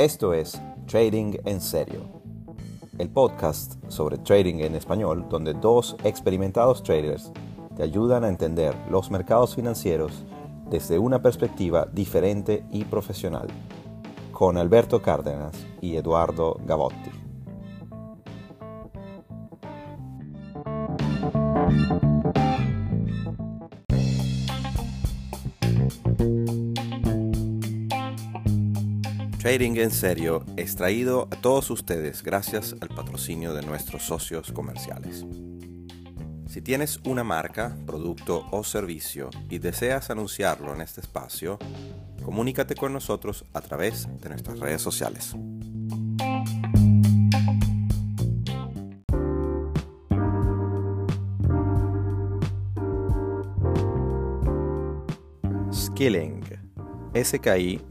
Esto es Trading en Serio, el podcast sobre trading en español donde dos experimentados traders te ayudan a entender los mercados financieros desde una perspectiva diferente y profesional, con Alberto Cárdenas y Eduardo Gavotti. Trading en Serio es traído a todos ustedes gracias al patrocinio de nuestros socios comerciales. Si tienes una marca, producto o servicio y deseas anunciarlo en este espacio, comunícate con nosotros a través de nuestras redes sociales. Skilling, S-K-I-L-L-I-N-G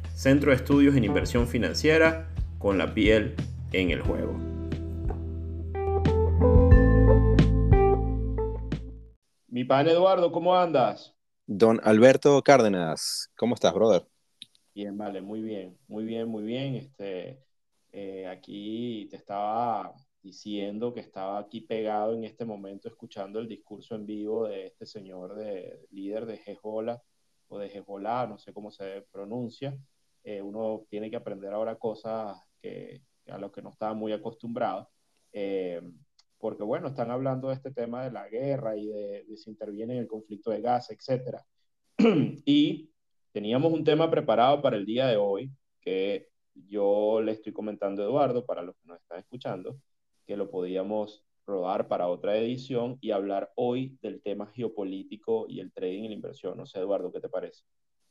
Centro de Estudios en Inversión Financiera con la piel en el juego. Mi pan Eduardo, ¿cómo andas? Don Alberto Cárdenas, ¿cómo estás, brother? Bien, vale, muy bien, muy bien, muy bien. Este, eh, aquí te estaba diciendo que estaba aquí pegado en este momento escuchando el discurso en vivo de este señor de líder de Jejola o de Jejola, no sé cómo se pronuncia, eh, uno tiene que aprender ahora cosas que, a lo que no estaba muy acostumbrado. Eh, porque bueno, están hablando de este tema de la guerra y de, si interviene en el conflicto de gas, etc. y teníamos un tema preparado para el día de hoy que yo le estoy comentando a Eduardo, para los que nos están escuchando, que lo podíamos rodar para otra edición y hablar hoy del tema geopolítico y el trading y la inversión. No sé, Eduardo, ¿qué te parece?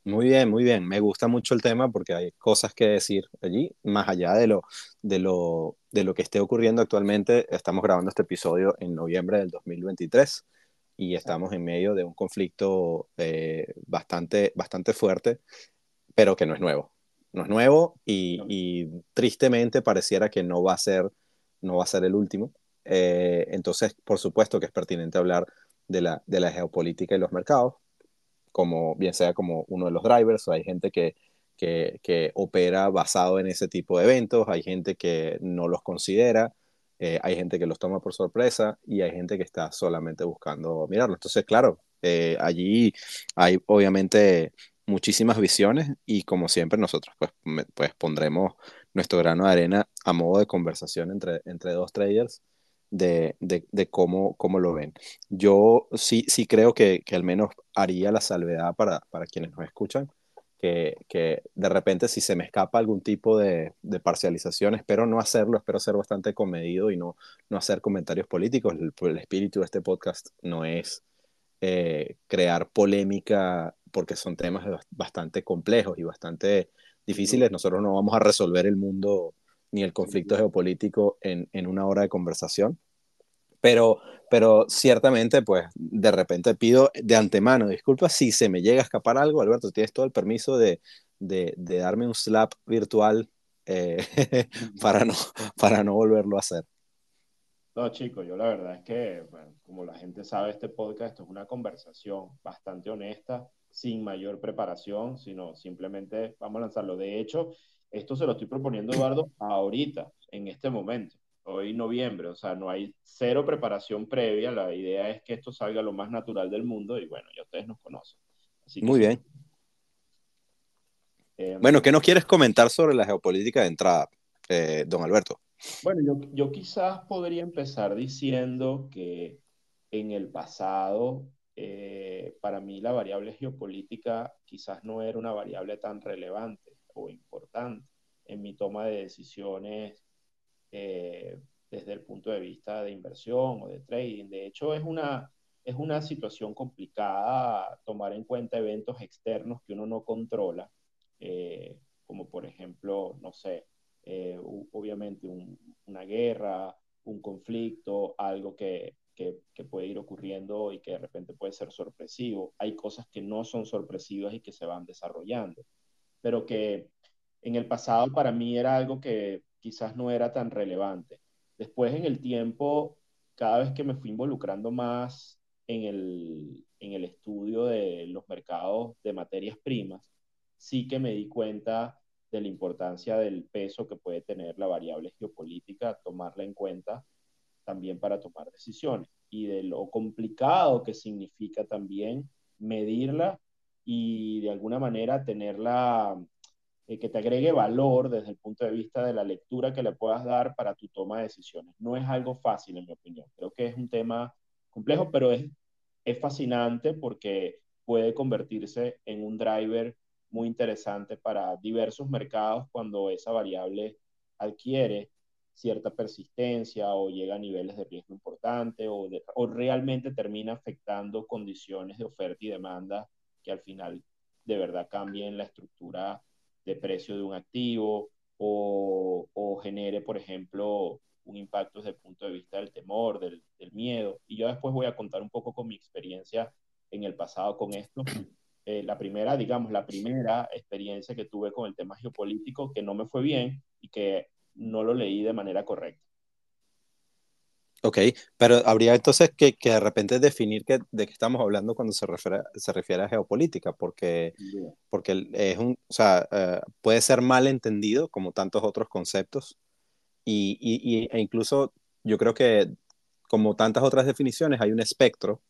Muy bien, muy bien. Me gusta mucho el tema porque hay cosas que decir allí, más allá de lo, de lo, de lo que esté ocurriendo actualmente. Estamos grabando este episodio en noviembre del 2023 y estamos en medio de un conflicto eh, bastante, bastante fuerte, pero que no es nuevo. No es nuevo y, y, tristemente pareciera que no va a ser, no va a ser el último. Eh, entonces, por supuesto que es pertinente hablar de la, de la geopolítica y los mercados, como bien sea como uno de los drivers, o hay gente que, que, opera basado en ese tipo de eventos, hay gente que no los considera, eh, hay gente que los toma por sorpresa y hay gente que está solamente buscando mirarlo. Entonces, claro, eh, allí hay obviamente muchísimas visiones y como siempre nosotros pues, pues pondremos nuestro grano de arena a modo de conversación entre, entre dos traders de, de, cómo, cómo, lo ven. Yo sí, sí creo que, que al menos haría la salvedad para, para quienes nos escuchan, que, que, de repente si se me escapa algún tipo de, de, parcialización, espero no hacerlo, espero ser bastante comedido y no, no hacer comentarios políticos. El, el espíritu de este podcast no es eh, crear polémica porque son temas bastante complejos y bastante difíciles. Nosotros no vamos a resolver el mundo ni el conflicto geopolítico en, en una hora de conversación, Pero, pero ciertamente, pues de repente pido de antemano disculpas si se me llega a escapar algo. Alberto, tienes todo el permiso de, de, de darme un slap virtual eh, para, no, para no volverlo a hacer. No, chicos, yo la verdad es que, como la gente sabe, este podcast esto es una conversación bastante honesta, sin mayor preparación, sino simplemente vamos a lanzarlo. De hecho, esto se lo estoy proponiendo, Eduardo, ahorita, en este momento, hoy noviembre, o sea, no hay cero preparación previa, la idea es que esto salga lo más natural del mundo y bueno, ya ustedes nos conocen. Muy bien. Eh, bueno, ¿qué nos quieres comentar sobre la geopolítica de entrada, eh, don Alberto? Bueno, yo, yo quizás podría empezar diciendo que en el pasado, eh, para mí la variable geopolítica quizás no era una variable tan relevante o importante en mi toma de decisiones eh, desde el punto de vista de inversión o de trading. De hecho, es una, es una situación complicada tomar en cuenta eventos externos que uno no controla, eh, como por ejemplo, no sé, eh, obviamente una guerra, un conflicto, algo que, que, que, puede ir ocurriendo y que de repente puede ser sorpresivo. Hay cosas que no son sorpresivas y que se van desarrollando, pero que en el pasado para mí era algo que quizás no era tan relevante. Después en el tiempo, cada vez que me fui involucrando más en el, en el estudio de los mercados de materias primas, sí que me di cuenta de la importancia del peso que puede tener la variable geopolítica, tomarla en cuenta también para tomar decisiones y de lo complicado que significa también medirla y de alguna manera tenerla, eh, que te agregue valor desde el punto de vista de la lectura que le puedas dar para tu toma de decisiones. No es algo fácil, en mi opinión. Creo que es un tema complejo, pero es, es fascinante porque puede convertirse en un driver muy interesante para diversos mercados cuando esa variable adquiere cierta persistencia o llega a niveles de riesgo importante o, o realmente termina afectando condiciones de oferta y demanda que al final de verdad cambien la estructura de precio de un activo o, o genere, por ejemplo, un impacto desde el punto de vista del temor, del, miedo. Y yo después voy a contar un poco con mi experiencia en el pasado con esto, eh, la primera, digamos, la primera experiencia que tuve con el tema geopolítico que no me fue bien y que no lo leí de manera correcta. Ok, pero habría entonces que, que de repente definir que, de qué estamos hablando cuando se refiere, se refiere a geopolítica, porque, porque es un, o sea, uh, puede ser mal entendido como tantos otros conceptos y, y, e incluso yo creo que como tantas otras definiciones hay un espectro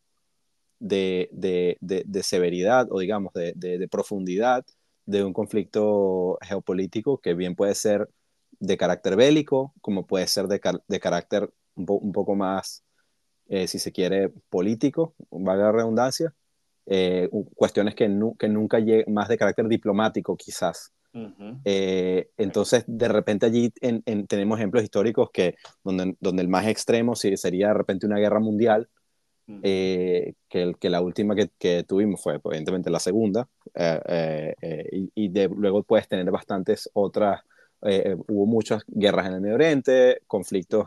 de, de, de, severidad o digamos de, profundidad de un conflicto geopolítico que bien puede ser de carácter bélico, como puede ser de, carácter un, un, poco más, eh, si se quiere, político, valga la redundancia, eh, cuestiones que, que nunca llegan, más de carácter diplomático quizás. Uh -huh. eh, entonces, de repente allí en, en, tenemos ejemplos históricos que donde, donde el más extremo sí, sería de repente una guerra mundial, eh, que, que, la última que, que, tuvimos fue pues, evidentemente la segunda, eh, y, y de, luego puedes tener bastantes otras, hubo muchas guerras en el Medio Oriente, conflictos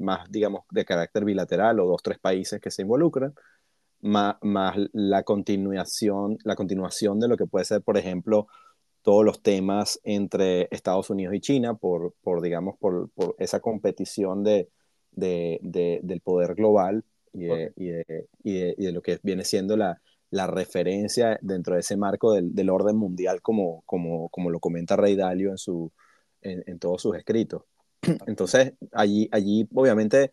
más, digamos, de carácter bilateral o dos, tres países que se involucran, más, más la, continuación, la continuación de lo que puede ser, por ejemplo, todos los temas entre Estados Unidos y China por, por digamos, por, por esa competición de, de, de, del poder global y de, y de, y de, y de lo que viene siendo la, la, referencia dentro de ese marco del, del orden mundial, como, como, como, lo comenta Rey Dalio en, su, en, en todos sus escritos. Entonces, allí, allí obviamente,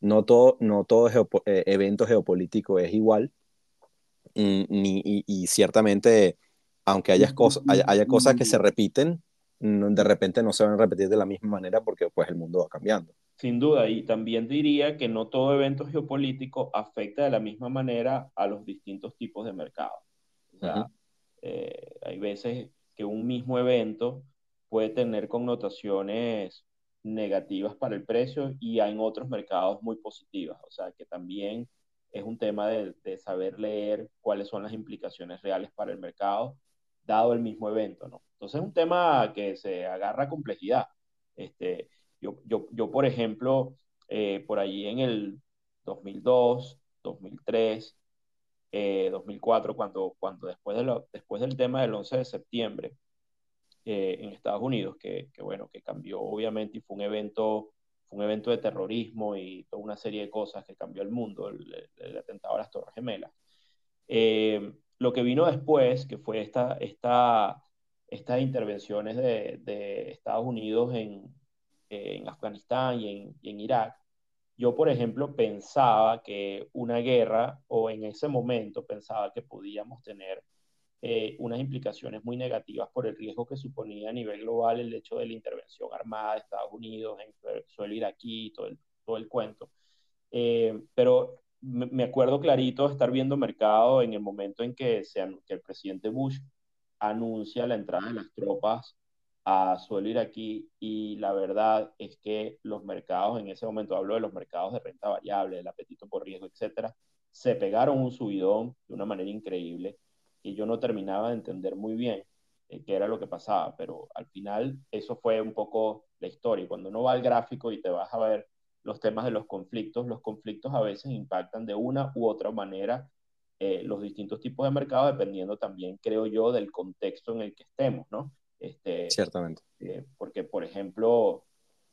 no todo, no todo geopo eh, evento geopolítico es igual, ni, y, y, ciertamente, aunque haya, cosas haya, haya cosas que se repiten, de repente no se van a repetir de la misma manera porque pues el mundo va cambiando. Sin duda, y también diría que no todo evento geopolítico afecta de la misma manera a los distintos tipos de mercados. O sea, uh -huh. eh, hay veces que un mismo evento puede tener connotaciones negativas para el precio y hay en otros mercados muy positivas. O sea, que también es un tema de, de saber leer cuáles son las implicaciones reales para el mercado, dado el mismo evento, ¿no? Entonces es un tema que se agarra a complejidad. Este, yo, yo, yo por ejemplo, eh, por allí en el 2002, 2003, 2004, cuando, cuando después, de lo, después del tema del 11 de septiembre eh, en Estados Unidos, que, que, bueno, que cambió obviamente y fue un evento fue un evento de terrorismo y toda una serie de cosas que cambió el mundo, el, atentado a las Torres Gemelas. Eh, lo que vino después, que fue esta, esta, estas intervenciones de, de Estados Unidos en, en Afganistán y en, y en, Irak, yo, por ejemplo, pensaba que una guerra, o en ese momento pensaba que podíamos tener eh, unas implicaciones muy negativas por el riesgo que suponía a nivel global el hecho de la intervención armada de Estados Unidos en el suelo iraquí, todo el, todo el cuento. Eh, pero me acuerdo clarito de estar viendo mercado en el momento en que, se, que el presidente Bush anuncia la entrada de las tropas a suelo iraquí y la verdad es que los mercados en ese momento, hablo de los mercados de renta variable, del apetito por riesgo, etcétera, se pegaron un subidón de una manera increíble yo no terminaba de entender muy bien eh, qué era lo que pasaba, pero al final eso fue un poco la historia. Cuando uno va al gráfico y te vas a ver los temas de los conflictos, los conflictos a veces impactan de una u otra manera eh, los distintos tipos de mercados, dependiendo también, creo yo, del contexto en el que estemos, ¿no? Este, Ciertamente. Eh, porque, por ejemplo,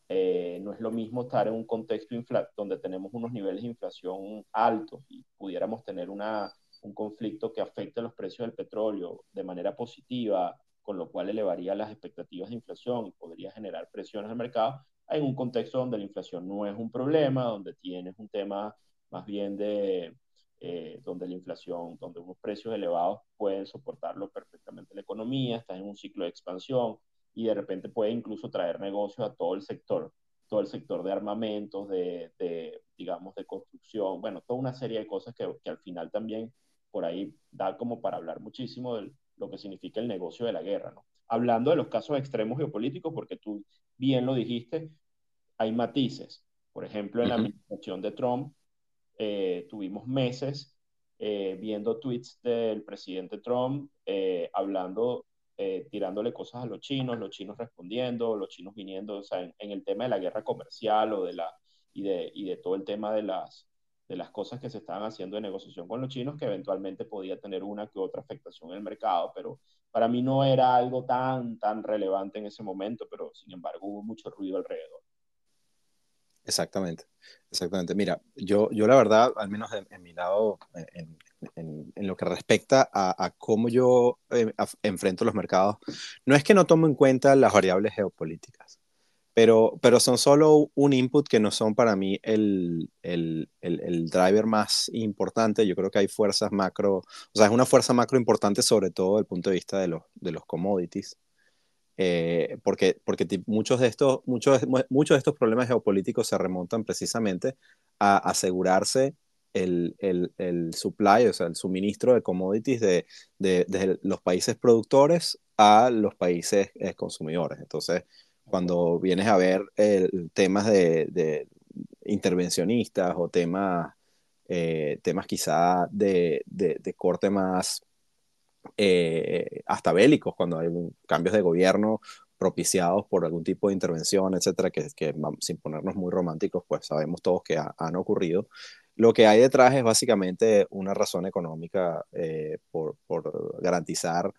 no es lo mismo estar en un contexto donde tenemos unos niveles de inflación altos y pudiéramos tener una un conflicto que afecte los precios del petróleo de manera positiva, con lo cual elevaría las expectativas de inflación y podría generar presiones al mercado, en un contexto donde la inflación no es un problema, donde tienes un tema más bien de eh, donde la inflación, donde unos precios elevados pueden soportarlo perfectamente la economía, estás en un ciclo de expansión y de repente puede incluso traer negocios a todo el sector, todo el sector de armamentos, de, de digamos, de construcción, bueno, toda una serie de cosas que, que al final también por ahí da como para hablar muchísimo de lo que significa el negocio de la guerra, ¿no? Hablando de los casos extremos geopolíticos, porque tú bien lo dijiste, hay matices. Por ejemplo, en la administración de Trump eh, tuvimos meses eh, viendo tweets del presidente Trump eh, hablando, tirándole cosas a los chinos, los chinos respondiendo, los chinos viniendo, o sea, en, en, el tema de la guerra comercial o de la, y de, y de todo el tema de las, de las cosas que se estaban haciendo de negociación con los chinos, que eventualmente podía tener una que otra afectación en el mercado, pero para mí no era algo tan, tan relevante en ese momento, pero sin embargo hubo mucho ruido alrededor. Exactamente, exactamente. Mira, yo, yo la verdad, al menos en, mi lado, en, en, lo que respecta a, a cómo yo eh, enfrento los mercados, no es que no tomo en cuenta las variables geopolíticas pero, pero son solo un input que no son para mí el, el, el, driver más importante. Yo creo que hay fuerzas macro, o sea, es una fuerza macro importante sobre todo desde el punto de vista de los, de los commodities. Eh, porque, porque muchos, de estos, muchos, muchos de estos problemas geopolíticos se remontan precisamente a asegurarse el, el, el, supply, o sea, el suministro de commodities de, de, de, los países productores a los países eh, consumidores. Entonces, cuando vienes a ver temas de, intervencionistas o temas, eh, temas quizá de, corte más eh, hasta bélicos, cuando hay cambios de gobierno propiciados por algún tipo de intervención, etcétera, que, que sin ponernos muy románticos, pues sabemos todos que han ocurrido. Lo que hay detrás es básicamente una razón económica eh, por, por garantizar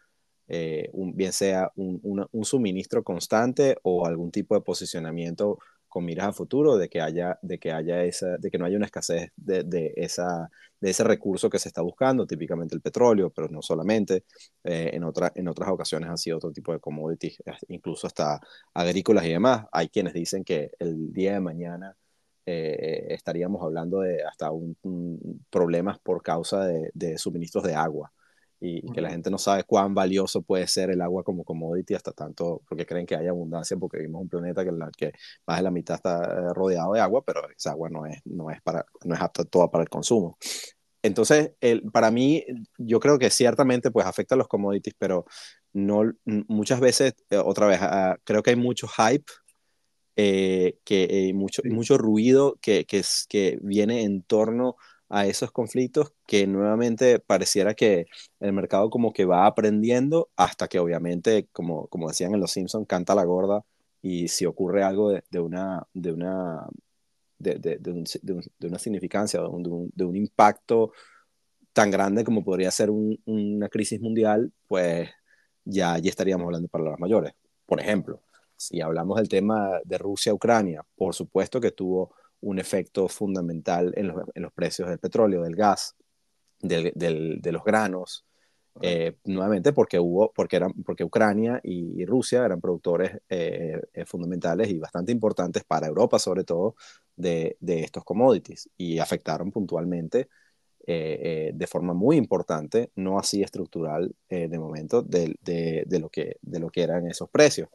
eh, un, bien sea un, un, suministro constante o algún tipo de posicionamiento con miras a futuro de que haya, de que haya esa, de que no haya una escasez de, de esa, de ese recurso que se está buscando, típicamente el petróleo, pero no solamente, eh, en, otra, en otras ocasiones han sido otro tipo de commodities, incluso hasta agrícolas y demás. Hay quienes dicen que el día de mañana eh, estaríamos hablando de hasta un, problemas por causa de, de, suministros de agua y, que la gente no sabe cuán valioso puede ser el agua como commodity hasta tanto, porque creen que hay abundancia porque vivimos un planeta que, la, que más de la mitad está eh, rodeado de agua, pero esa agua no es, no es, para, no es apta toda para el consumo. Entonces, el, para mí, yo creo que ciertamente pues afecta a los commodities, pero no, muchas veces, eh, otra vez, ah, creo que hay mucho hype eh, que, mucho, mucho ruido que, que, que viene en torno a esos conflictos que nuevamente pareciera que el mercado como que va aprendiendo hasta que obviamente, como, como decían en Los Simpsons, canta la gorda y si ocurre algo de, una, de una de, una significancia, de un, de un, impacto tan grande como podría ser una crisis mundial, pues ya, ya estaríamos hablando de palabras mayores. Por ejemplo, si hablamos del tema de Rusia-Ucrania, por supuesto que tuvo un efecto fundamental en los, en los precios del petróleo, del gas, del, del, de los granos, eh, nuevamente porque hubo, porque eran, porque Ucrania y, Rusia eran productores eh, eh, fundamentales y bastante importantes para Europa, sobre todo, de, de estos commodities y afectaron puntualmente de forma muy importante, no así estructural de momento, de, de, de, lo que, de lo que eran esos precios.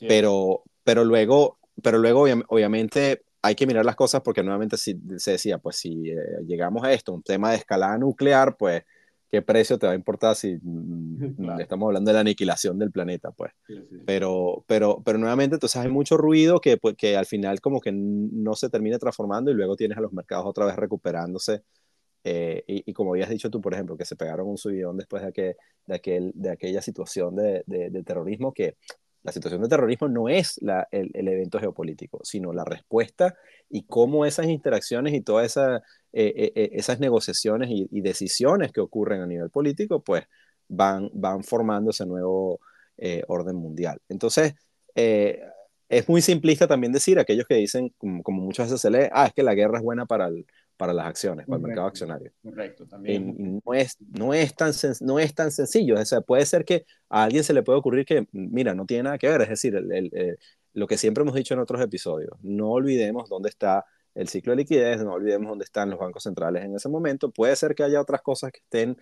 pero, pero luego, pero luego obviamente hay que mirar las cosas porque nuevamente si, se decía, pues si llegamos a esto, un tema de escalada nuclear, pues qué precio te va a importar si mm, estamos hablando de la aniquilación del planeta, pues. Pero, pero, pero nuevamente, entonces hay mucho ruido que, pues, que al final como que no se termina transformando y luego tienes a los mercados otra vez recuperándose. Eh, y, como habías dicho tú, por ejemplo, que se pegaron un subidón después de, que, de, aquel, de aquella situación de, de terrorismo que la situación de terrorismo no es la, el, el, evento geopolítico, sino la respuesta y cómo esas interacciones y todas esa, eh, eh, eh, esas negociaciones y, decisiones que ocurren a nivel político, pues van, van formando ese nuevo orden mundial. Entonces, es muy simplista también decir, aquellos que dicen, como, como, muchas veces se lee, ah, es que la guerra es buena para el, para las acciones, para el mercado accionario. Correcto, también. no, es, no, es tan no es tan sencillo. O sea, puede ser que a alguien se le puede ocurrir que, mira, no tiene nada que ver. Es decir, el, lo que siempre hemos dicho en otros episodios, no olvidemos dónde está el ciclo de liquidez, no olvidemos dónde están los bancos centrales en ese momento. Puede ser que haya otras cosas que estén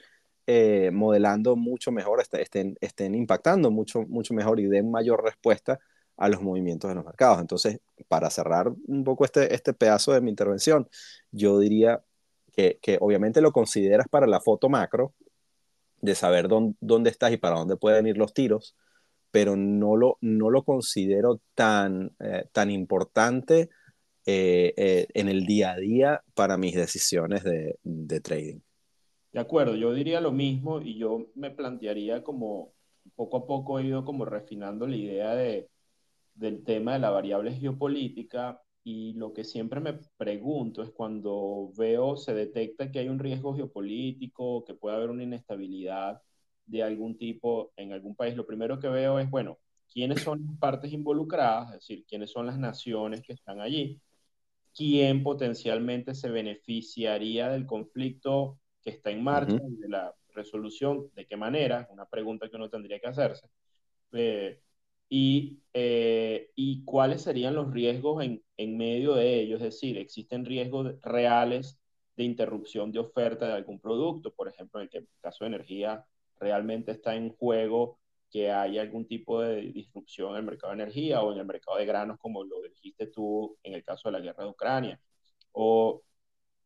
eh, modelando mucho mejor, estén, estén impactando mucho, mucho mejor y den mayor respuesta a los movimientos de los mercados. Entonces, para cerrar un poco este, este pedazo de mi intervención, yo diría que, que obviamente lo consideras para la foto macro, de saber dónde, dónde estás y para dónde pueden ir los tiros, pero no lo, no lo considero tan, eh, tan importante eh, eh, en el día a día para mis decisiones de, de, trading. De acuerdo, yo diría lo mismo y yo me plantearía como poco a poco he ido como refinando la idea de, del tema de la variable geopolítica y lo que siempre me pregunto es cuando veo, se detecta que hay un riesgo geopolítico, que puede haber una inestabilidad de algún tipo en algún país, lo primero que veo es, bueno, quiénes son las partes involucradas, es decir, quiénes son las naciones que están allí, quién potencialmente se beneficiaría del conflicto que está en marcha de la resolución, de qué manera, una pregunta que uno tendría que hacerse. Eh, y, eh, y cuáles serían los riesgos en, en, medio de ellos, es decir, existen riesgos reales de interrupción de oferta de algún producto, por ejemplo, en el caso de energía realmente está en juego que haya algún tipo de disrupción en el mercado de energía o en el mercado de granos, como lo dijiste tú en el caso de la guerra de Ucrania, o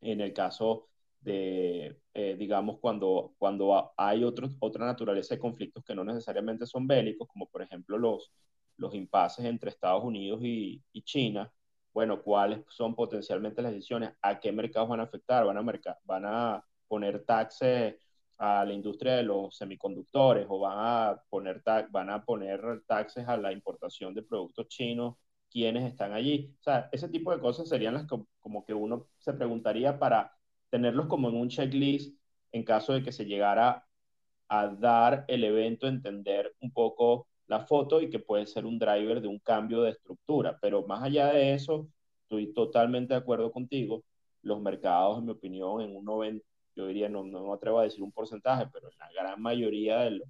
en el caso de, eh, digamos, cuando, cuando hay otro, otra naturaleza de conflictos que no necesariamente son bélicos, como por ejemplo los, los impases entre Estados Unidos y, y China, bueno, ¿cuáles son potencialmente las decisiones? ¿A qué mercados van a afectar? ¿Van a, van a poner taxes a la industria de los semiconductores o van a poner, van a poner taxes a la importación de productos chinos, ¿quiénes están allí? O sea, ese tipo de cosas serían las que, como que uno se preguntaría para tenerlos como en un checklist en caso de que se llegara a dar el evento, entender un poco la foto y que puede ser un driver de un cambio de estructura. Pero más allá de eso, estoy totalmente de acuerdo contigo. Los mercados, en mi opinión, en un 90, yo diría, no, no me atrevo a decir un porcentaje, pero en la gran mayoría del,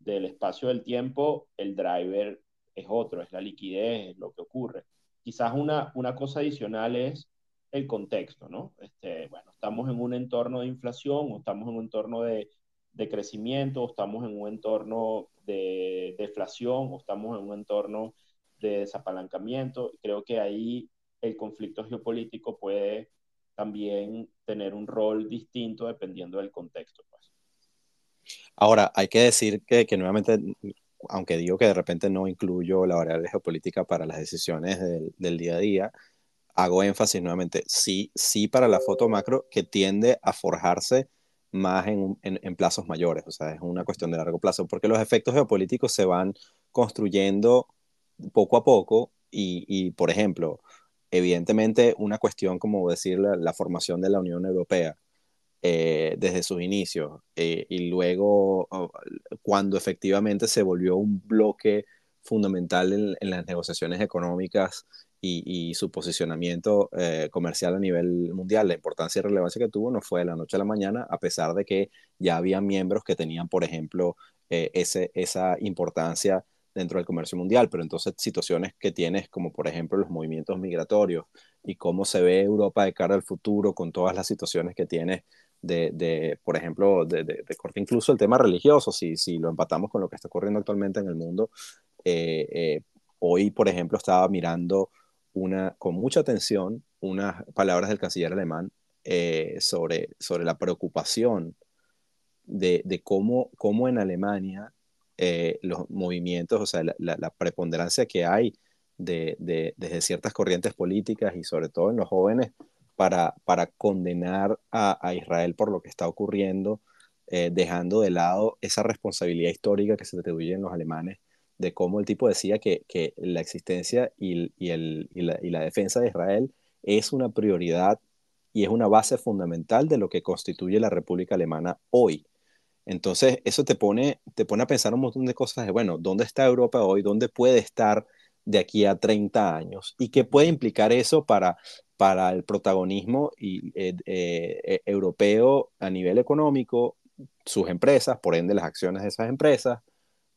del espacio del tiempo, el driver es otro, es la liquidez, es lo que ocurre. Quizás una, una cosa adicional es el contexto, ¿no? Este, bueno, estamos en un entorno de inflación estamos en un entorno de, de crecimiento estamos en un entorno de deflación estamos en un entorno de desapalancamiento. Creo que ahí el conflicto geopolítico puede también tener un rol distinto dependiendo del contexto. Pues. Ahora, hay que decir que, que, nuevamente, aunque digo que de repente no incluyo la variable geopolítica para las decisiones del día a día, hago énfasis nuevamente, sí, sí para la foto macro que tiende a forjarse más en, en, plazos mayores, o sea, es una cuestión de largo plazo, porque los efectos geopolíticos se van construyendo poco a poco y, y por ejemplo, evidentemente una cuestión como decir la, formación de la Unión Europea eh, desde sus inicios eh, y luego oh, cuando efectivamente se volvió un bloque fundamental en, las negociaciones económicas y, su posicionamiento eh, comercial a nivel mundial, la importancia y relevancia que tuvo no fue de la noche a la mañana, a pesar de que ya había miembros que tenían, por ejemplo, ese, esa importancia dentro del comercio mundial, pero entonces situaciones que tienes como por ejemplo los movimientos migratorios y cómo se ve Europa de cara al futuro con todas las situaciones que tienes de, de por ejemplo, de, de, corte incluso el tema religioso, si, si lo empatamos con lo que está ocurriendo actualmente en el mundo. Eh, eh, hoy, por ejemplo, estaba mirando una, con mucha atención unas palabras del canciller alemán eh, sobre, sobre la preocupación de, de cómo, cómo en Alemania eh, los movimientos, o sea, la, preponderancia que hay de, desde ciertas corrientes políticas y sobre todo en los jóvenes para, para condenar a, Israel por lo que está ocurriendo, eh, dejando de lado esa responsabilidad histórica que se atribuye en los alemanes de cómo el tipo decía que, que la existencia y, el, y, la, y la defensa de Israel es una prioridad y es una base fundamental de lo que constituye la República Alemana hoy. Entonces, eso te pone, te pone a pensar un montón de cosas de, bueno, ¿dónde está Europa hoy? ¿Dónde puede estar de aquí a 30 años? ¿Y qué puede implicar eso para, para el protagonismo y, eh, eh, europeo a nivel económico, sus empresas, por ende las acciones de esas empresas?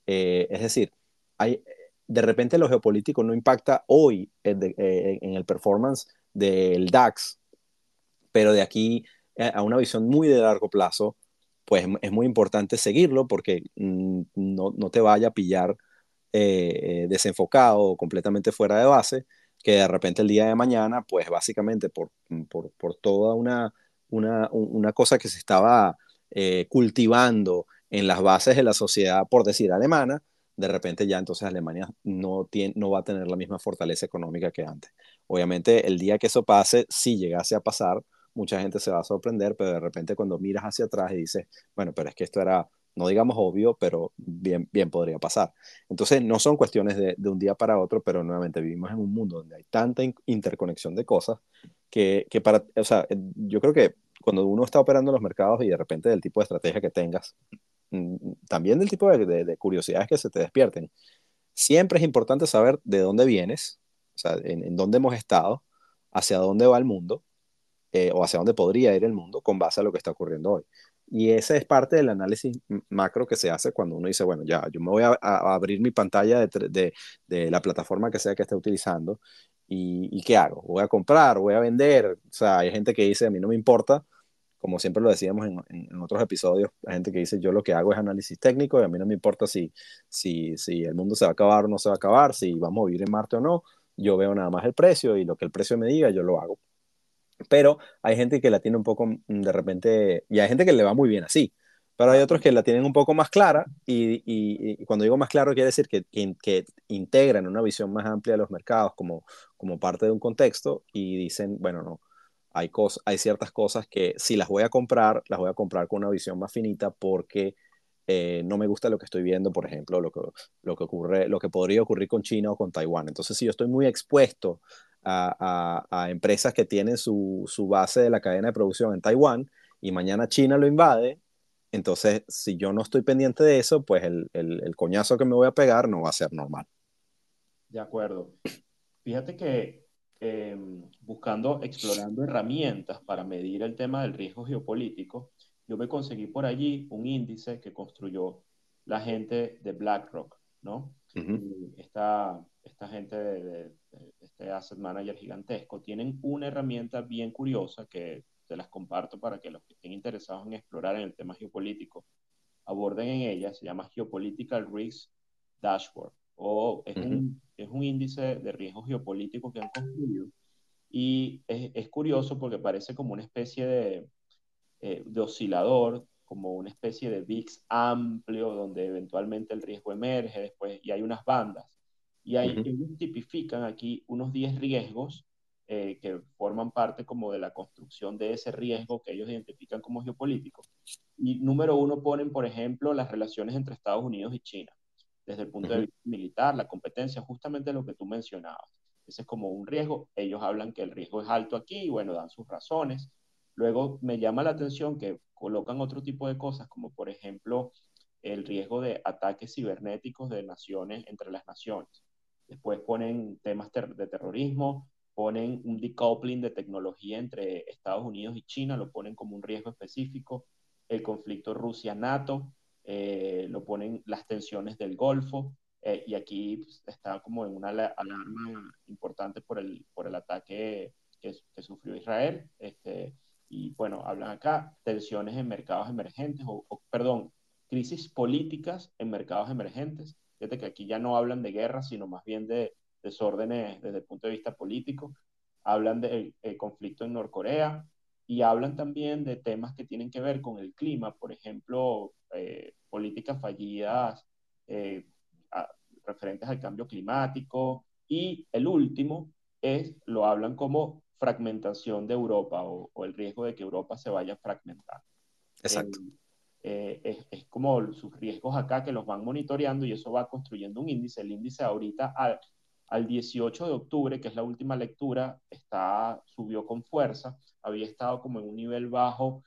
Eh, es decir, de repente lo geopolítico no impacta hoy en, en el performance del DAX, pero de aquí a una visión muy de largo plazo, pues es muy importante seguirlo porque mm, no, no, te vaya a pillar eh, eh, desenfocado o completamente fuera de base, que de repente el día de mañana, pues básicamente por, mm, por, por toda una, una, una, cosa que se estaba eh, cultivando en las bases de la sociedad, por decir alemana, de repente ya entonces Alemania no, tiene, no va a tener la misma fortaleza económica que antes. Obviamente el día que eso pase, si llegase a pasar, mucha gente se va a sorprender, pero de repente cuando miras hacia atrás y dices, bueno, pero es que esto era, no digamos obvio, pero bien, bien podría pasar. Entonces, no son cuestiones de, de un día para otro, pero nuevamente vivimos en un mundo donde hay tanta interconexión de cosas que, que para, o sea, yo creo que cuando uno está operando en los mercados y de repente del tipo de estrategia que tengas, también del tipo de, de, curiosidades que se te despierten, siempre es importante saber de dónde vienes, o sea, en, dónde hemos estado, hacia dónde va el mundo eh, o hacia dónde podría ir el mundo con base a lo que está ocurriendo hoy. Y ese es parte del análisis macro que se hace cuando uno dice, bueno, ya, yo me voy a, abrir mi pantalla de, de, la plataforma que sea que esté utilizando y, y, ¿qué hago? ¿Voy a comprar? ¿Voy a vender? O sea, hay gente que dice, a mí no me importa, como siempre lo decíamos en, en, otros episodios, hay gente que dice, yo lo que hago es análisis técnico y a mí no me importa si, si, si el mundo se va a acabar o no se va a acabar, si vamos a vivir en Marte o no, yo veo nada más el precio y lo que el precio me diga, yo lo hago pero hay gente que la tiene un poco mm, de repente, y hay gente que le va muy bien así, pero hay otros que la tienen un poco más clara y, y, cuando digo más claro quiere decir que, que, integran una visión más amplia de los mercados como, como parte de un contexto y dicen, bueno, no, hay, cosas, hay ciertas cosas que si las voy a comprar, las voy a comprar con una visión más finita porque eh, no me gusta lo que estoy viendo, por ejemplo, lo que, lo que ocurre, lo que podría ocurrir con China o con Taiwán. Entonces, si yo estoy muy expuesto a, empresas que tienen su, base de la cadena de producción en Taiwán y mañana China lo invade, entonces si yo no estoy pendiente de eso, pues el, coñazo que me voy a pegar no va a ser normal. De acuerdo. Fíjate que em, buscando, explorando herramientas para medir el tema del riesgo geopolítico, yo me conseguí por allí un índice que construyó la gente de BlackRock, ¿no? esta, esta gente de, este asset manager gigantesco, tienen una herramienta bien curiosa que te las comparto para que los que estén interesados en explorar en el tema geopolítico aborden en ella, se llama Geopolitical Risk Dashboard, o es, un, es un índice de riesgo geopolítico que han construido. Y es, es curioso porque parece como una especie de, eh, de oscilador, como una especie de VIX amplio donde eventualmente el riesgo emerge después y hay unas bandas. Y ahí ellos tipifican aquí unos 10 riesgos eh, que forman parte como de la construcción de ese riesgo que ellos identifican como geopolítico. Y número uno ponen, por ejemplo, las relaciones entre Estados Unidos y China, desde el punto de vista militar, la competencia, justamente lo que tú mencionabas. Ese es como un riesgo. Ellos hablan que el riesgo es alto aquí y bueno, dan sus razones. Luego me llama la atención que colocan otro tipo de cosas, como por ejemplo el riesgo de ataques cibernéticos de naciones entre las naciones. Después ponen temas de terrorismo, ponen un decoupling de tecnología entre Estados Unidos y China, lo ponen como un riesgo específico, el conflicto Rusia-NATO, eh, lo ponen las tensiones del Golfo, eh, y aquí pues, está como en una alarma importante por el, por el ataque que, sufrió Israel. Este, y bueno, hablan acá tensiones en mercados emergentes, o, perdón, crisis políticas en mercados emergentes. Fíjate que aquí ya no hablan de guerra, sino más bien de desórdenes desde el punto de vista político, hablan del conflicto en Norcorea y hablan también de temas que tienen que ver con el clima, por ejemplo, eh, políticas fallidas eh, referentes al cambio climático y el último es, lo hablan como fragmentación de Europa o, el riesgo de que Europa se vaya a fragmentar. Exacto. Eh, es, es, como sus riesgos acá que los van monitoreando y eso va construyendo un índice. El índice ahorita al, al 18 de octubre, que es la última lectura, está, subió con fuerza, había estado como en un nivel bajo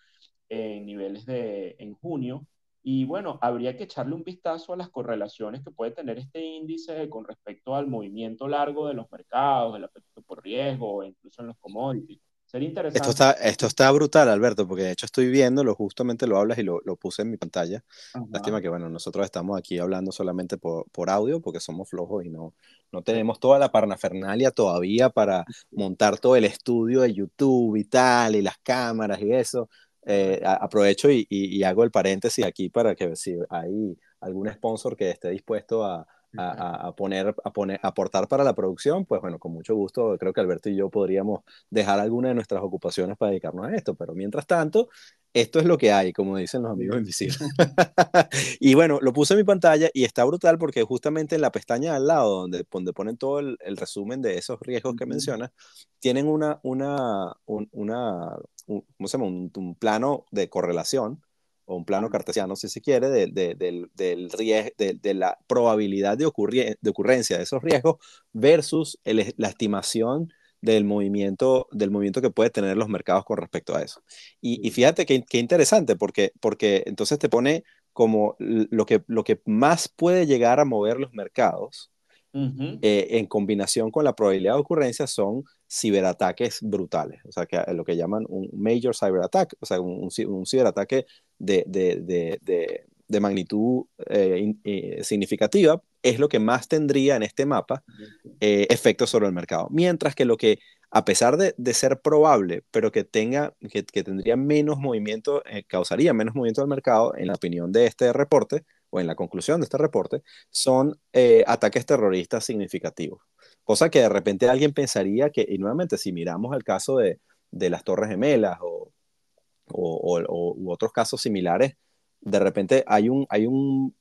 en niveles de en junio, y bueno, habría que echarle un vistazo a las correlaciones que puede tener este índice con respecto al movimiento largo de los mercados, el apetito por riesgo, incluso en los commodities. Sería interesante. Esto está, esto está brutal, Alberto, porque de hecho estoy viéndolo, justamente lo hablas y lo, lo puse en mi pantalla. Lástima que, bueno, nosotros estamos aquí hablando solamente por, por, audio porque somos flojos y no, no tenemos toda la parnafernalia todavía para montar todo el estudio de YouTube y tal, y las cámaras y eso. Eh, aprovecho y, y, y, hago el paréntesis aquí para que si hay algún sponsor que esté dispuesto a, a, poner, a poner, aportar para la producción, pues bueno, con mucho gusto, creo que Alberto y yo podríamos dejar alguna de nuestras ocupaciones para dedicarnos a esto, pero mientras tanto, esto es lo que hay, como dicen los amigos invisibles. y bueno, lo puse en mi pantalla y está brutal porque justamente en la pestaña al lado, donde, donde ponen todo el, resumen de esos riesgos que mencionas, tienen una, una, una, ¿cómo se llama? un plano de correlación o un plano cartesiano, si se quiere, de, de, del, del de, la probabilidad de, de ocurrencia de esos riesgos versus la estimación del movimiento, del movimiento que puede tener los mercados con respecto a eso. Y, y fíjate qué interesante, porque, porque entonces te pone como lo que, lo que más puede llegar a mover los mercados eh, en combinación con la probabilidad de ocurrencia son ciberataques brutales, o sea, que, lo que llaman un major cyber attack, o sea, un, un ciberataque de, de, de, de magnitud eh, eh, significativa, es lo que más tendría en este mapa eh, efectos sobre el mercado. Mientras que lo que, a pesar de, de ser probable, pero que, tenga, que, que tendría menos movimiento, causaría menos movimiento del mercado, en la opinión de este reporte, o en la conclusión de este reporte, son ataques terroristas significativos. Cosa que de repente alguien pensaría que, y nuevamente, si miramos el caso de, de las Torres Gemelas o, o, u otros casos similares, de repente hay un, hay un,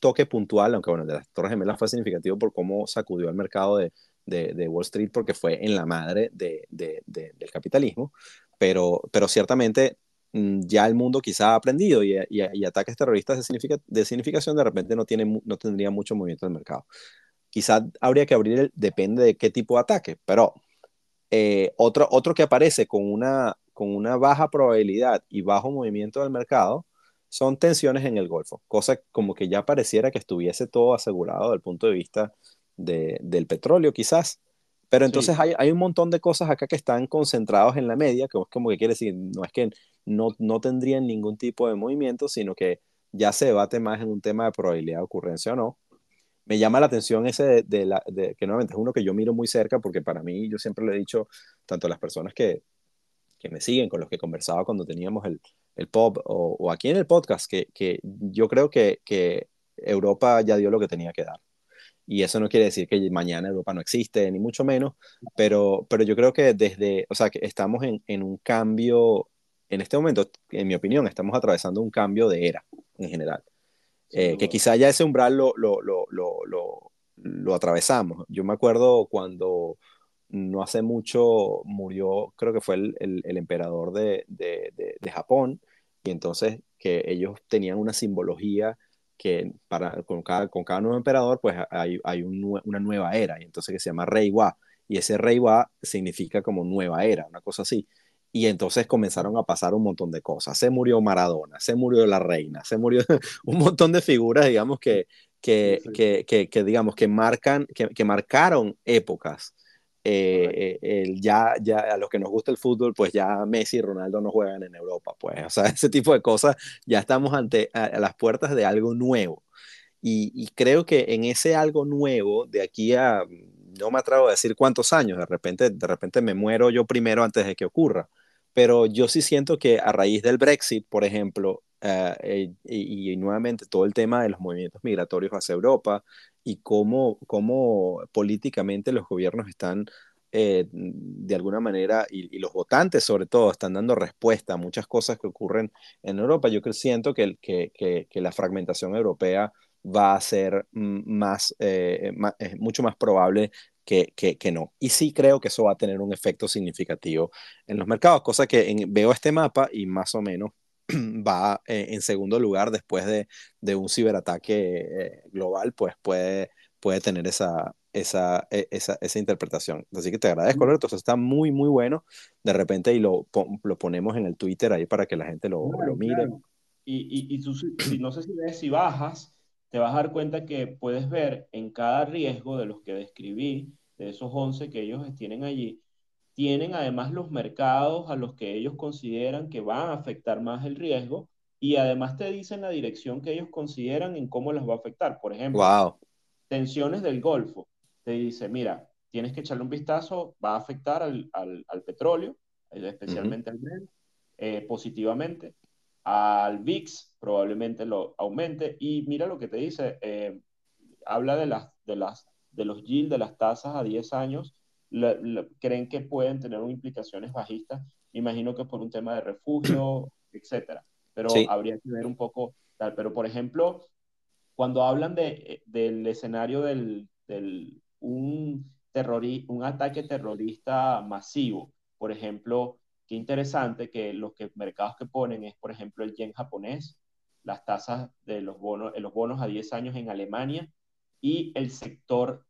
toque puntual, aunque bueno, de las Torres Gemelas fue significativo por cómo sacudió el mercado de, de, Wall Street porque fue en la madre de, del capitalismo, pero, pero ciertamente mm, ya el mundo quizá ha aprendido y, ataques terroristas de significación de repente no, tiene, no tendría mucho movimiento del mercado. Quizá habría que abrir, el, depende de qué tipo de ataque, pero eh, otro, otro que aparece con una, con una baja probabilidad y bajo movimiento del mercado son tensiones en el Golfo, cosa como que ya pareciera que estuviese todo asegurado desde el punto de vista del petróleo quizás. Pero entonces hay, hay, un montón de cosas acá que están concentrados en la media, que es como que quiere decir, no es que no, no tendrían ningún tipo de movimiento, sino que ya se debate más en un tema de probabilidad de ocurrencia o no. Me llama la atención ese de, la, de, que nuevamente es uno que yo miro muy cerca porque para mí, yo siempre le he dicho, tanto a las personas que, que me siguen, con los que conversaba cuando teníamos el, el pop o, aquí en el podcast, que, que yo creo que, que, Europa ya dio lo que tenía que dar. Y eso no quiere decir que mañana Europa no existe, ni mucho menos, pero, pero yo creo que desde, o sea, que estamos en, en un cambio, en este momento, en mi opinión, estamos atravesando un cambio de era en general. Eh, que quizá ya ese umbral lo, lo, lo, lo, lo atravesamos. Yo me acuerdo cuando no hace mucho murió, creo que fue el, el, emperador de, de, de, Japón, y entonces que ellos tenían una simbología que para, con, cada, con cada nuevo emperador, pues hay, hay una nueva era, y entonces que se llama Reiwa, y ese rey va significa como nueva era, una cosa así. Y entonces comenzaron a pasar un montón de cosas. Se murió Maradona, se murió la reina, se murió un montón de figuras, digamos, que, que, que, que, digamos, que, marcan, que, marcaron épocas. Eh, eh, ya, ya a los que nos gusta el fútbol, pues ya Messi y Ronaldo no juegan en Europa, pues, o sea, ese tipo de cosas, ya estamos ante a, las puertas de algo nuevo. Y, y, creo que en ese algo nuevo, de aquí a, no me atrevo a decir cuántos años, de repente, de repente me muero yo primero antes de que ocurra, pero yo sí siento que a raíz del Brexit, por ejemplo, eh, y, nuevamente todo el tema de los movimientos migratorios hacia Europa y cómo, cómo políticamente los gobiernos están eh, de alguna manera, y, los votantes sobre todo, están dando respuesta a muchas cosas que ocurren en Europa. Yo siento que, que, que, la fragmentación europea va a ser más, mucho más probable que, que, no. Y sí creo que eso va a tener un efecto significativo en los mercados, cosa que veo este mapa y más o menos va eh, en segundo lugar después de, de un ciberataque eh, global, pues puede, puede tener esa, esa, e, esa, esa, interpretación. Así que te agradezco, Alberto. está muy, muy bueno. De repente y lo, lo ponemos en el Twitter ahí para que la gente lo, lo mire. Y, y, y tú, si, no sé si ves, si bajas, te vas a dar cuenta que puedes ver en cada riesgo de los que describí, de esos 11 que ellos tienen allí, tienen además los mercados a los que ellos consideran que van a afectar más el riesgo y además te dicen la dirección que ellos consideran en cómo las va a afectar. Por ejemplo, tensiones del Golfo. Te dice, mira, tienes que echarle un vistazo, va a afectar al, petróleo, eh, especialmente al Brent, eh, positivamente. Al VIX probablemente lo aumente. Y mira lo que te dice, eh, habla de, las, de, las, de los yields, de las tasas a 10 años creen que pueden tener implicaciones bajistas. Imagino que por un tema de refugio, etcétera. Pero habría que ver un poco tal. Pero, por ejemplo, cuando hablan de, del escenario del, del un, un ataque terrorista masivo, por ejemplo, qué interesante que los que, mercados que ponen es, por ejemplo, el yen japonés, las tasas de los bonos, los bonos a 10 años en Alemania y el sector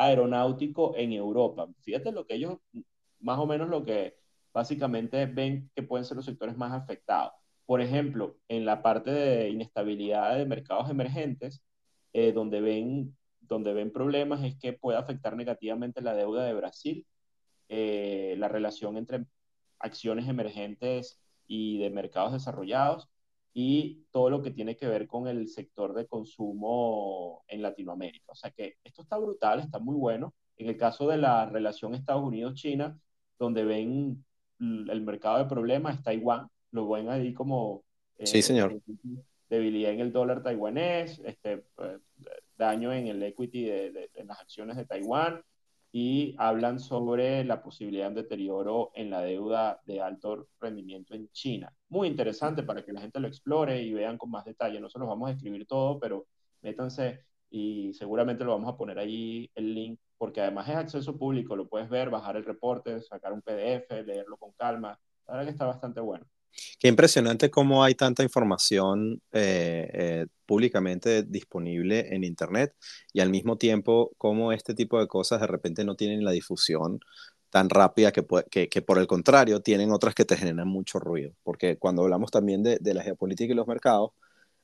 aeronáutico en Europa. Fíjate lo que ellos, más o menos lo que básicamente ven que pueden ser los sectores más afectados. Por ejemplo, en la parte de inestabilidad de mercados emergentes, eh, donde, ven, donde ven problemas es que puede afectar negativamente la deuda de Brasil, eh, la relación entre acciones emergentes y de mercados desarrollados, y todo lo que tiene que ver con el sector de consumo en Latinoamérica. O sea que esto está brutal, está muy bueno. En el caso de la relación Estados Unidos-China, donde ven el mercado de problemas, es Taiwán, lo ven ahí como... Eh, sí, señor. Debilidad en el dólar taiwanés, este, eh, daño en el equity de, de las acciones de Taiwán, y hablan sobre la posibilidad de deterioro en la deuda de alto rendimiento en China. Muy interesante para que la gente lo explore y vean con más detalle. No se los vamos a escribir todo, pero métanse y seguramente lo vamos a poner ahí el link, porque además es acceso público, lo puedes ver, bajar el reporte, sacar un PDF, leerlo con calma. La verdad que está bastante bueno. Qué impresionante cómo hay tanta información eh, eh, públicamente disponible en Internet y al mismo tiempo cómo este tipo de cosas de repente no tienen la difusión tan rápida que, por el contrario tienen otras que te generan mucho ruido. Porque cuando hablamos también de la geopolítica y los mercados,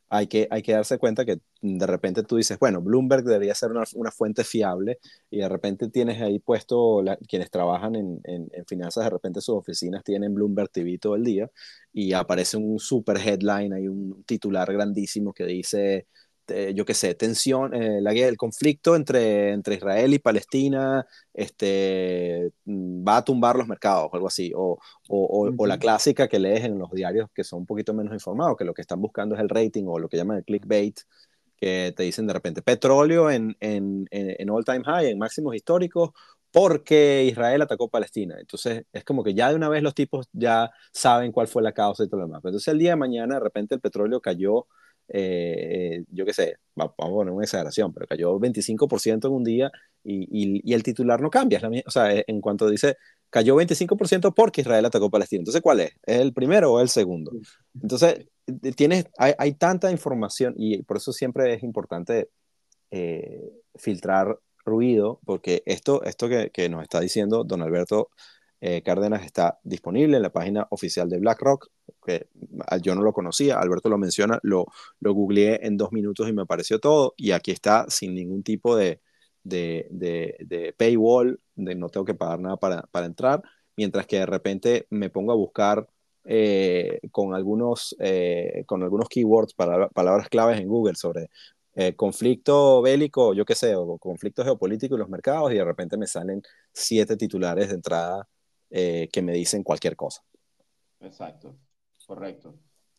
hay que, hay que darse cuenta que de repente tú dices, bueno, Bloomberg debería ser una, una fuente fiable y de repente tienes ahí puesto, quienes trabajan en, en, finanzas, de repente sus oficinas tienen Bloomberg TV todo el día y aparece un super headline, hay un titular grandísimo que dice este, yo qué sé, tensión, eh, la, el conflicto entre, entre Israel y Palestina este, mm, va a tumbar los mercados o algo así, o, o, o, la clásica que lees en los diarios que son un poquito menos informados, que lo que están buscando es el rating o lo que llaman el clickbait, que te dicen de repente petróleo en, en, en all time high, en máximos históricos, porque Israel atacó Palestina. Entonces, es como que ya de una vez los tipos ya saben cuál fue la causa y todo lo demás. Entonces, el día de mañana, de repente, el petróleo cayó eh, yo qué sé, vamos a poner una exageración, pero cayó 25% en un día y, y, el titular no cambia. o sea, eh, en cuanto dice, cayó 25% porque Israel atacó Palestina. Entonces, ¿cuál es? ¿Es el primero o el segundo? Entonces, eh, tienes, hay, hay tanta información y por eso siempre es importante filtrar ruido, porque esto, esto que, que nos está diciendo don Alberto eh, Cárdenas está disponible en la página oficial de BlackRock, que yo no lo conocía, Alberto lo menciona, lo, lo googleé en dos minutos y me apareció todo, y aquí está sin ningún tipo de, de, de, paywall, de no tengo que pagar nada para, para, entrar, mientras que de repente me pongo a buscar eh, con, algunos, eh, con algunos keywords, para, palabras claves en Google sobre conflicto bélico, yo qué sé, o conflicto geopolítico en los mercados, y de repente me salen siete titulares de entrada eh, que me dicen cualquier cosa. Exacto, correcto,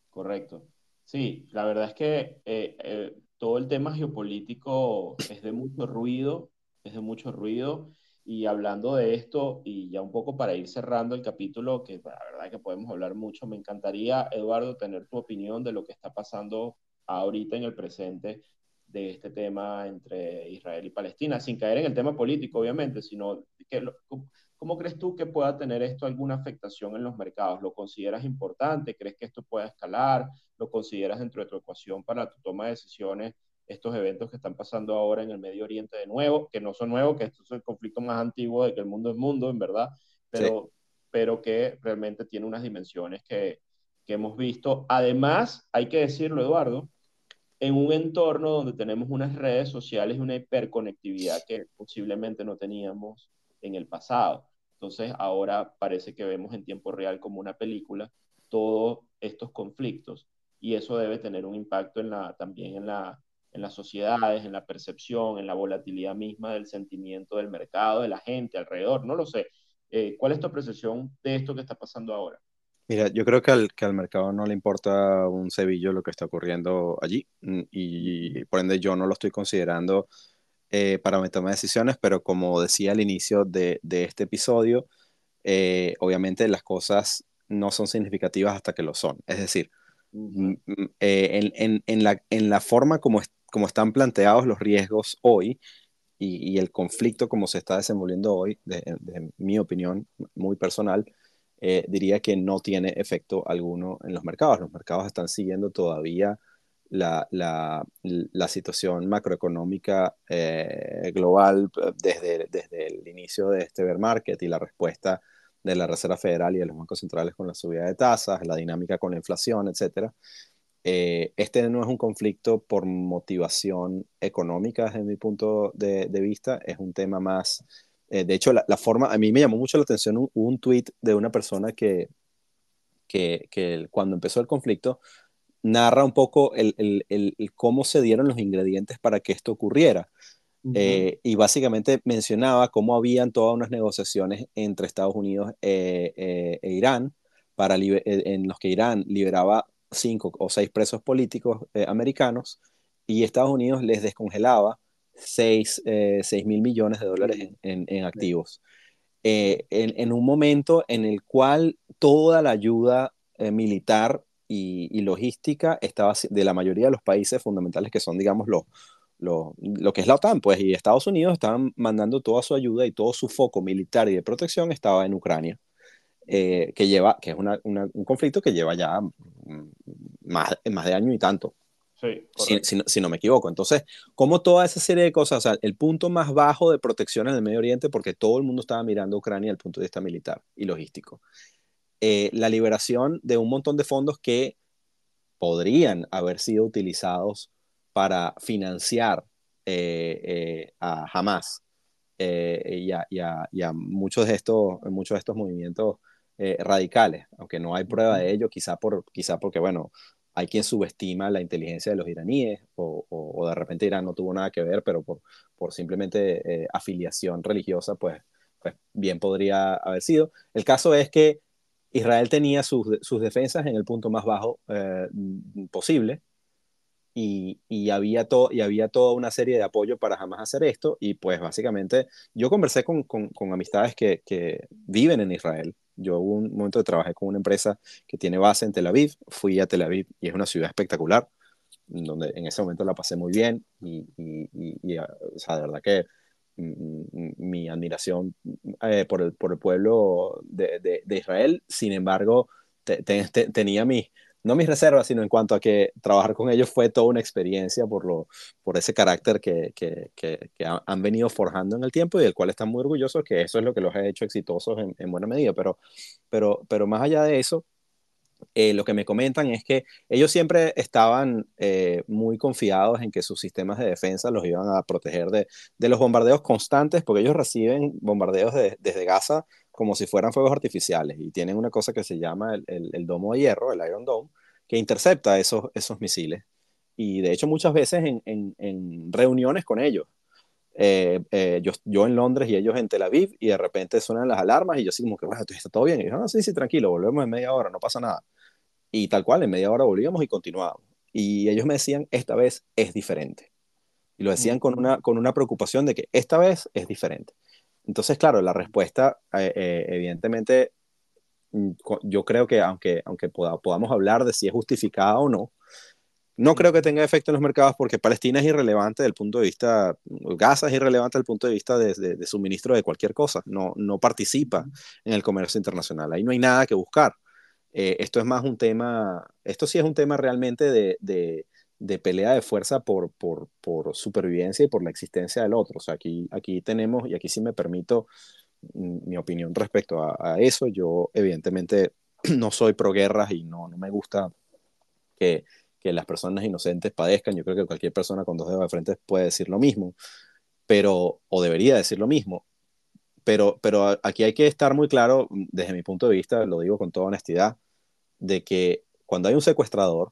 correcto. Sí, la verdad es que eh, eh, todo el tema geopolítico es de mucho ruido, es de mucho ruido. Y hablando de esto, y ya un poco para ir cerrando el capítulo, que la verdad que podemos hablar mucho, me encantaría, Eduardo, tener tu opinión de lo que está pasando ahorita en el presente de este tema entre Israel y Palestina, sin caer en el tema político, obviamente, sino que ¿Cómo crees tú que pueda tener esto alguna afectación en los mercados? ¿Lo consideras importante? ¿Crees que esto pueda escalar? ¿Lo consideras dentro de tu ecuación para tu toma de decisiones? Estos eventos que están pasando ahora en el Medio Oriente de nuevo, que no son nuevos, que esto es el conflicto más antiguo de que el mundo es mundo, en verdad, pero, pero que realmente tiene unas dimensiones que, que hemos visto. Además, hay que decirlo, Eduardo, en un entorno donde tenemos unas redes sociales y una hiperconectividad que posiblemente no teníamos en el pasado. Entonces ahora parece que vemos en tiempo real como una película todos estos conflictos y eso debe tener un impacto en la, también en, la, en las sociedades, en la percepción, en la volatilidad misma del sentimiento del mercado, de la gente alrededor. No lo sé. Eh, ¿Cuál es tu apreciación de esto que está pasando ahora? Mira, yo creo que al, que al mercado no le importa un cebillo lo que está ocurriendo allí mm, y, y por ende yo no lo estoy considerando eh, para tomar decisiones, pero como decía al inicio de, de este episodio, eh, obviamente las cosas no son significativas hasta que lo son. Es decir, eh, en, en, en, la, en, la, forma como, como, están planteados los riesgos hoy y, y, el conflicto como se está desenvolviendo hoy, de, de mi opinión muy personal, diría que no tiene efecto alguno en los mercados. Los mercados están siguiendo todavía la, la, situación macroeconómica eh, global eh, desde, desde el inicio de este bear market y la respuesta de la Reserva Federal y de los bancos centrales con la subida de tasas, la dinámica con la inflación, etc. Eh, este no es un conflicto por motivación económica desde mi punto de, vista, es un tema más... de hecho, la, la, forma, a mí me llamó mucho la atención un, un tweet de una persona que, que, que cuando empezó el conflicto narra un poco el, el, el, cómo se dieron los ingredientes para que esto ocurriera. eh, y básicamente mencionaba cómo habían todas unas negociaciones entre Estados Unidos eh, eh, e Irán, para en los que Irán liberaba cinco o seis presos políticos americanos y Estados Unidos les descongelaba 6 mil millones de dólares en, en, en activos. En, en, un momento en el cual toda la ayuda militar y, logística estaba de la mayoría de los países fundamentales que son, digamos, lo, lo, lo, que es la OTAN, pues, y Estados Unidos estaban mandando toda su ayuda y todo su foco militar y de protección estaba en Ucrania, eh, que lleva, que es una, una, un conflicto que lleva ya más, más de año y tanto. Sí, si, si, si, no me equivoco. Entonces, como toda esa serie de cosas, o sea, el punto más bajo de protección en el Medio Oriente, porque todo el mundo estaba mirando a Ucrania desde el punto de vista militar y logístico. Eh, la liberación de un montón de fondos que podrían haber sido utilizados para financiar eh, eh, a Hamas y a, y, a, y, a, muchos de estos, muchos de estos movimientos radicales, aunque no hay prueba de ello, quizá, por, quizá porque, bueno, hay quien subestima la inteligencia de los iraníes o, o, o de repente Irán no tuvo nada que ver, pero por, por simplemente afiliación religiosa, pues, pues bien podría haber sido. El caso es que Israel tenía sus, defensas en el punto más bajo eh, posible y, había todo, y había toda una serie de apoyo para jamás hacer esto y pues básicamente yo conversé con, amistades que, que, viven en Israel. Yo hubo un momento de trabajé con una empresa que tiene base en Tel Aviv, fui a Tel Aviv y es una ciudad espectacular, donde en ese momento la pasé muy bien y, y o sea, de verdad que mi admiración eh, por, el, por el pueblo de, de, Israel. Sin embargo, te, te, tenía mis, no mis reservas, sino en cuanto a que trabajar con ellos fue toda una experiencia por, lo, por ese carácter que, que, que, han venido forjando en el tiempo y del cual están muy orgullosos, que eso es lo que los ha hecho exitosos en, en buena medida. Pero, pero, pero más allá de eso, eh, lo que me comentan es que ellos siempre estaban eh, muy confiados en que sus sistemas de defensa los iban a proteger de, los bombardeos constantes, porque ellos reciben bombardeos desde Gaza como si fueran fuegos artificiales y tienen una cosa que se llama el, domo de hierro, el Iron Dome, que intercepta esos, misiles. Y de hecho muchas veces en reuniones con ellos, eh, eh, yo, yo, en Londres y ellos en Tel Aviv, y de repente suenan las alarmas y yo así como que, bueno, está todo bien. Y yo, no, sí, sí, tranquilo, volvemos en media hora, no pasa nada. Y tal cual, en media hora volvíamos y continuábamos. Y ellos me decían, esta vez es diferente. Y lo decían con una, con una preocupación de que esta vez es diferente. Entonces, claro, la respuesta, eh, evidentemente, mm, yo creo que aunque, aunque podamos hablar de si es justificada o no, no creo que tenga efecto en los mercados porque Palestina es irrelevante del punto de vista, Gaza es irrelevante del punto de vista de, suministro de cualquier cosa, no, no participa en el comercio internacional, ahí no hay nada que buscar. Eh, esto es más un tema, esto sí es un tema realmente de, pelea de fuerza por, por, por, supervivencia y por la existencia del otro. O sea, aquí, aquí tenemos, y aquí sí me permito mm, mi opinión respecto a, a eso, yo evidentemente no soy pro guerras y no, no me gusta que que las personas inocentes padezcan. Yo creo que cualquier persona con dos dedos de frente puede decir lo mismo, pero, o debería decir lo mismo. Pero, pero aquí hay que estar muy claro, desde mi punto de vista, lo digo con toda honestidad, de que cuando hay un secuestrador,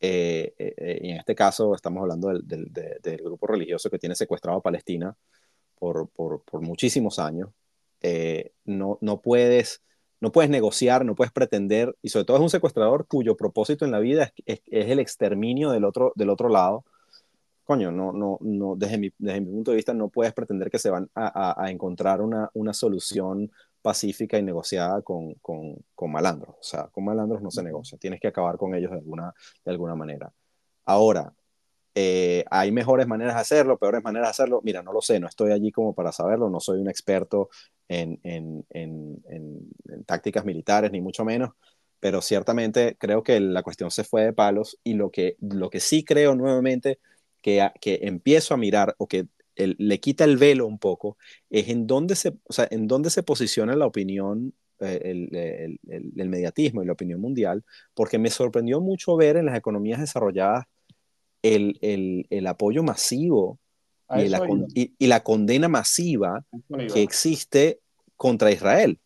eh, eh, eh, y en este caso estamos hablando del, del, del, grupo religioso que tiene secuestrado a Palestina por, por, por muchísimos años, no, no puedes no puedes negociar, no puedes pretender, y sobre todo es un secuestrador cuyo propósito en la vida es, el exterminio del otro, del otro lado. Coño, no, no, no, desde, mi, desde mi punto de vista no puedes pretender que se van a, a, encontrar una, una solución pacífica y negociada con, con, con, malandros. O sea, con malandros no se negocia, tienes que acabar con ellos de alguna, de alguna manera. Ahora, eh, hay mejores maneras de hacerlo, peores maneras de hacerlo. Mira, no lo sé, no estoy allí como para saberlo, no soy un experto en, en, en, tácticas militares, ni mucho menos, pero ciertamente creo que la cuestión se fue de palos y lo que, lo que sí creo nuevamente que, que empiezo a mirar o que le quita el velo un poco es en dónde se, o sea, en dónde se posiciona la opinión eh, el, el, el, mediatismo y la opinión mundial, porque me sorprendió mucho ver en las economías desarrolladas el apoyo masivo y la, y, la, condena masiva que existe contra Israel.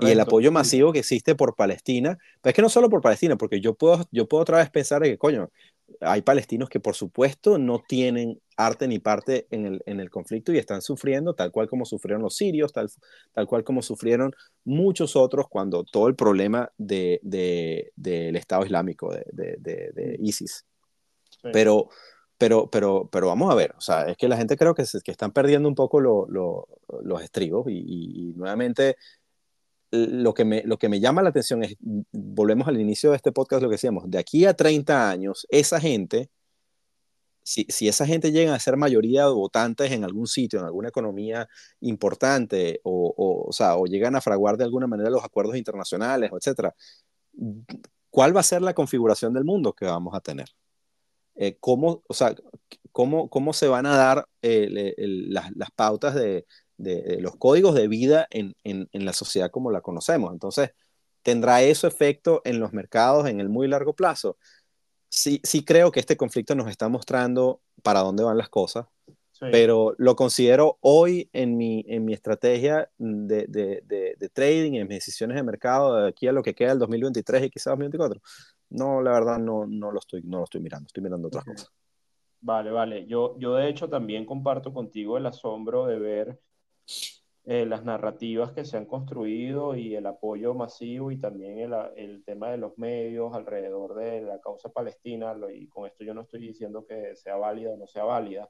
Y el apoyo masivo que existe por Palestina. Pero es que no solo por Palestina, porque yo puedo, yo puedo otra vez pensar que, coño, hay palestinos que por supuesto no tienen arte ni parte en el, en el conflicto y están sufriendo tal cual como sufrieron los sirios, tal, tal cual como sufrieron muchos otros cuando todo el problema del de, de, Estado Islámico, de, de ISIS. Pero pero, pero, pero vamos a ver, o sea, es que la gente creo que, se, que están perdiendo un poco lo, lo, los estribos y, nuevamente lo que, me, lo que me llama la atención es, volvemos al inicio de este podcast, lo que decíamos, de aquí a 30 años, esa gente, si, si esa gente llega a ser mayoría de votantes en algún sitio, en alguna economía importante, o, o, o llegan a fraguar de alguna manera los acuerdos internacionales, etcétera, ¿cuál va a ser la configuración del mundo que vamos a tener? Eh, cómo, o sea, cómo, cómo se van a dar eh, las, las, pautas de, de, los códigos de vida en, en, en, la sociedad como la conocemos. Entonces, ¿tendrá eso efecto en los mercados en el muy largo plazo? Sí, sí creo que este conflicto nos está mostrando para dónde van las cosas, pero lo considero hoy en mi, en mi estrategia de, de, de, trading, en mis decisiones de mercado, de aquí a lo que queda el 2023 y quizás 2024 no, la verdad no, no, lo, estoy, no lo estoy mirando, estoy mirando otras cosas. Vale, vale. Yo, yo de hecho también comparto contigo el asombro de ver eh, las narrativas que se han construido y el apoyo masivo y también el, el, tema de los medios alrededor de la causa palestina. y con esto yo no estoy diciendo que sea válida o no sea válida,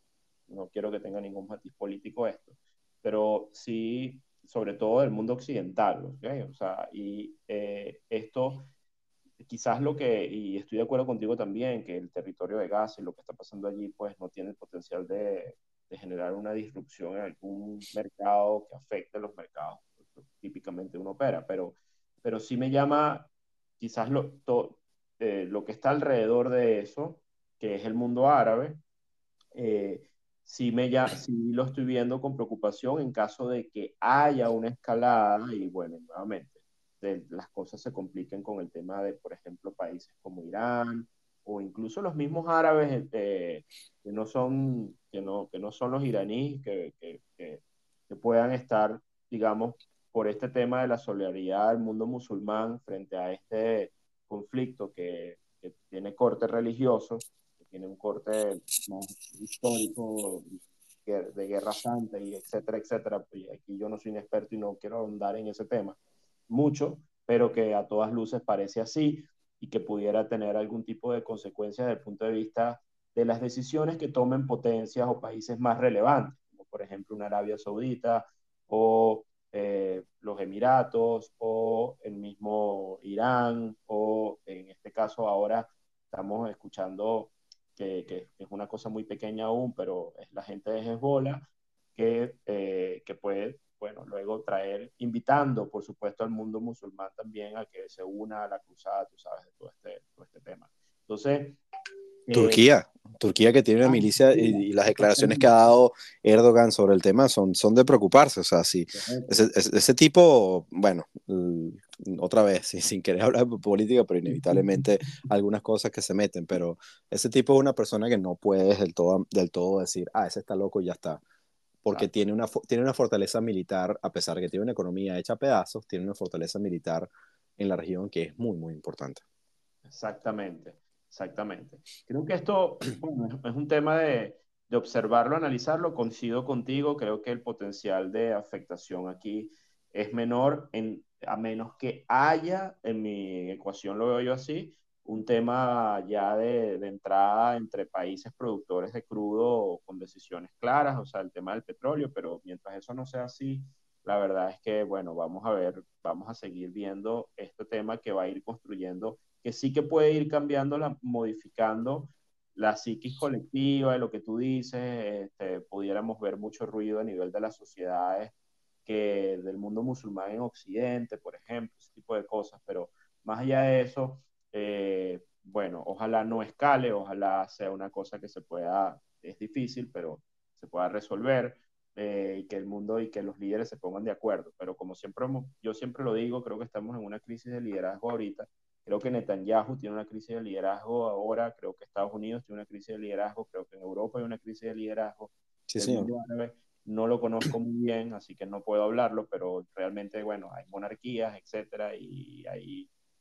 no quiero que tenga ningún matiz político esto, pero sí, sobre todo del mundo occidental. ¿okay? O sea, y eh, esto quizás lo que, y estoy de acuerdo contigo también, que el territorio de Gaza y lo que está pasando allí, pues no tiene el potencial de, generar una disrupción en algún mercado que afecte los mercados típicamente uno opera, pero, pero sí me llama quizás lo, eh, lo que está alrededor de eso, que es el mundo árabe, eh, sí, me ya, sí lo estoy viendo con preocupación en caso de que haya una escalada y bueno, nuevamente, las cosas se compliquen con el tema de, por ejemplo, países como Irán o incluso los mismos árabes eh, que, no son, que, no, que no son los iraníes, que, que, que, puedan estar, digamos, por este tema de la solidaridad del mundo musulmán frente a este conflicto que, tiene corte religioso, que tiene un corte más histórico de guerra santa y etcétera, etcétera. Aquí yo no soy un experto y no quiero ahondar en ese tema mucho, pero que a todas luces parece así y que pudiera tener algún tipo de consecuencias desde el punto de vista de las decisiones que tomen potencias o países más relevantes, como por ejemplo una Arabia Saudita o eh, los Emiratos o el mismo Irán o en este caso ahora estamos escuchando que, es una cosa muy pequeña aún, pero es la gente de Hezbollah que, eh, que puede, bueno, luego traer, invitando por supuesto al mundo musulmán también a que se una a la cruzada, tú sabes, de todo este, todo este tema. Entonces, Turquía, Turquía que tiene una ah, milicia y, las declaraciones que ha dado Erdogan sobre el tema son, son de preocuparse. O sea, sí, ese, ese, tipo, bueno, otra vez, sin, querer hablar de política, pero inevitablemente algunas cosas que se meten, pero ese tipo es una persona que no puedes del todo, del todo decir, ah, ese está loco y ya está. Porque tiene, una, tiene una fortaleza militar, a pesar de que tiene una economía hecha a pedazos, tiene una fortaleza militar en la región que es muy, muy importante. Exactamente. Exactamente. Creo que esto es un tema de, de, observarlo, analizarlo. Coincido contigo, creo que el potencial de afectación aquí es menor, en, a menos que haya, en mi ecuación lo veo yo así, un tema ya de, de, entrada entre países productores de crudo con decisiones claras, o sea, el tema del petróleo, pero mientras eso no sea así, la verdad es que, bueno, vamos a ver, vamos a seguir viendo este tema que va a ir construyendo que sí que puede ir cambiando, modificando la psiquis colectiva de lo que tú dices, este, pudiéramos ver mucho ruido a nivel de las sociedades que del mundo musulmán en Occidente, por ejemplo, ese tipo de cosas, pero más allá de eso, eh, bueno, ojalá no escale, ojalá sea una cosa que se pueda, es difícil, pero se pueda resolver eh, y que el mundo y que los líderes se pongan de acuerdo, pero como siempre, yo siempre lo digo, creo que estamos en una crisis de liderazgo ahorita Creo que Netanyahu tiene una crisis de liderazgo ahora, creo que Estados Unidos tiene una crisis de liderazgo, creo que en Europa hay una crisis de liderazgo. Sí, señor. no lo conozco muy bien, así que no puedo hablarlo, pero realmente, bueno, hay monarquías, etcétera, y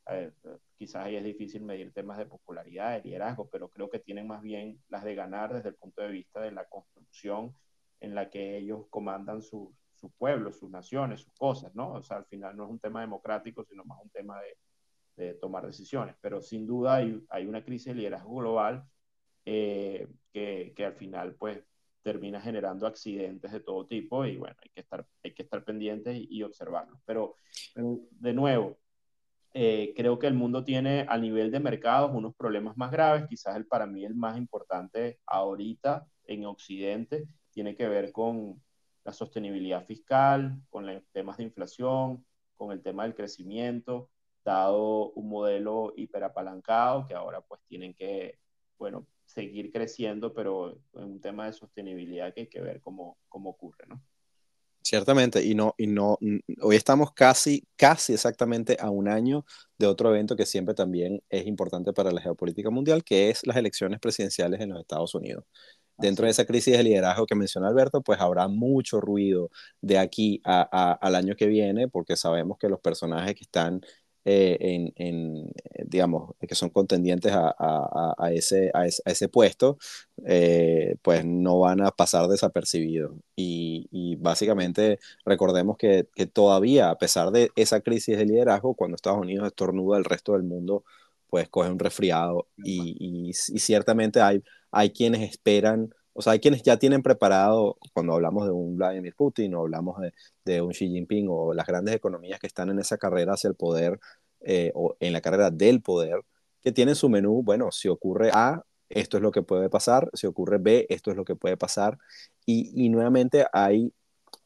ahí quizás ahí es difícil medir temas de popularidad, de liderazgo, pero creo que tienen más bien las de ganar desde el punto de vista de la construcción en la que ellos comandan sus su pueblos, sus naciones, sus cosas, ¿no? O sea, al final no es un tema democrático, sino más un tema de, de tomar decisiones. Pero sin duda hay, hay una crisis de liderazgo global eh, que, que, al final pues termina generando accidentes de todo tipo y bueno, hay que estar, hay que estar pendientes y, observarlos. Pero, de nuevo, eh, creo que el mundo tiene a nivel de mercados unos problemas más graves, quizás el, para mí el más importante ahorita en Occidente tiene que ver con la sostenibilidad fiscal, con los temas de inflación, con el tema del crecimiento, dado un modelo hiperapalancado que ahora pues tienen que, bueno, seguir creciendo, pero en un tema de sostenibilidad que hay que ver cómo, cómo ocurre, ¿no? Ciertamente, y no, y no, hoy estamos casi, casi exactamente a un año de otro evento que siempre también es importante para la geopolítica mundial, que es las elecciones presidenciales en los Estados Unidos. Dentro de esa crisis de liderazgo que menciona Alberto, pues habrá mucho ruido de aquí a, al año que viene, porque sabemos que los personajes que están eh, en, en, eh, digamos, que son contendientes a, a, a, ese, a, ese, puesto, eh, pues no van a pasar desapercibidos. Y, y básicamente recordemos que, que, todavía, a pesar de esa crisis de liderazgo, cuando Estados Unidos estornuda, el resto del mundo pues coge un resfriado y, y, y ciertamente hay, hay quienes esperan o sea, hay quienes ya tienen preparado, cuando hablamos de un Vladimir Putin o hablamos de, de un Xi Jinping o las grandes economías que están en esa carrera hacia el poder eh, o en la carrera del poder, que tienen su menú, bueno, si ocurre A, esto es lo que puede pasar, si ocurre B, esto es lo que puede pasar. Y, y nuevamente hay,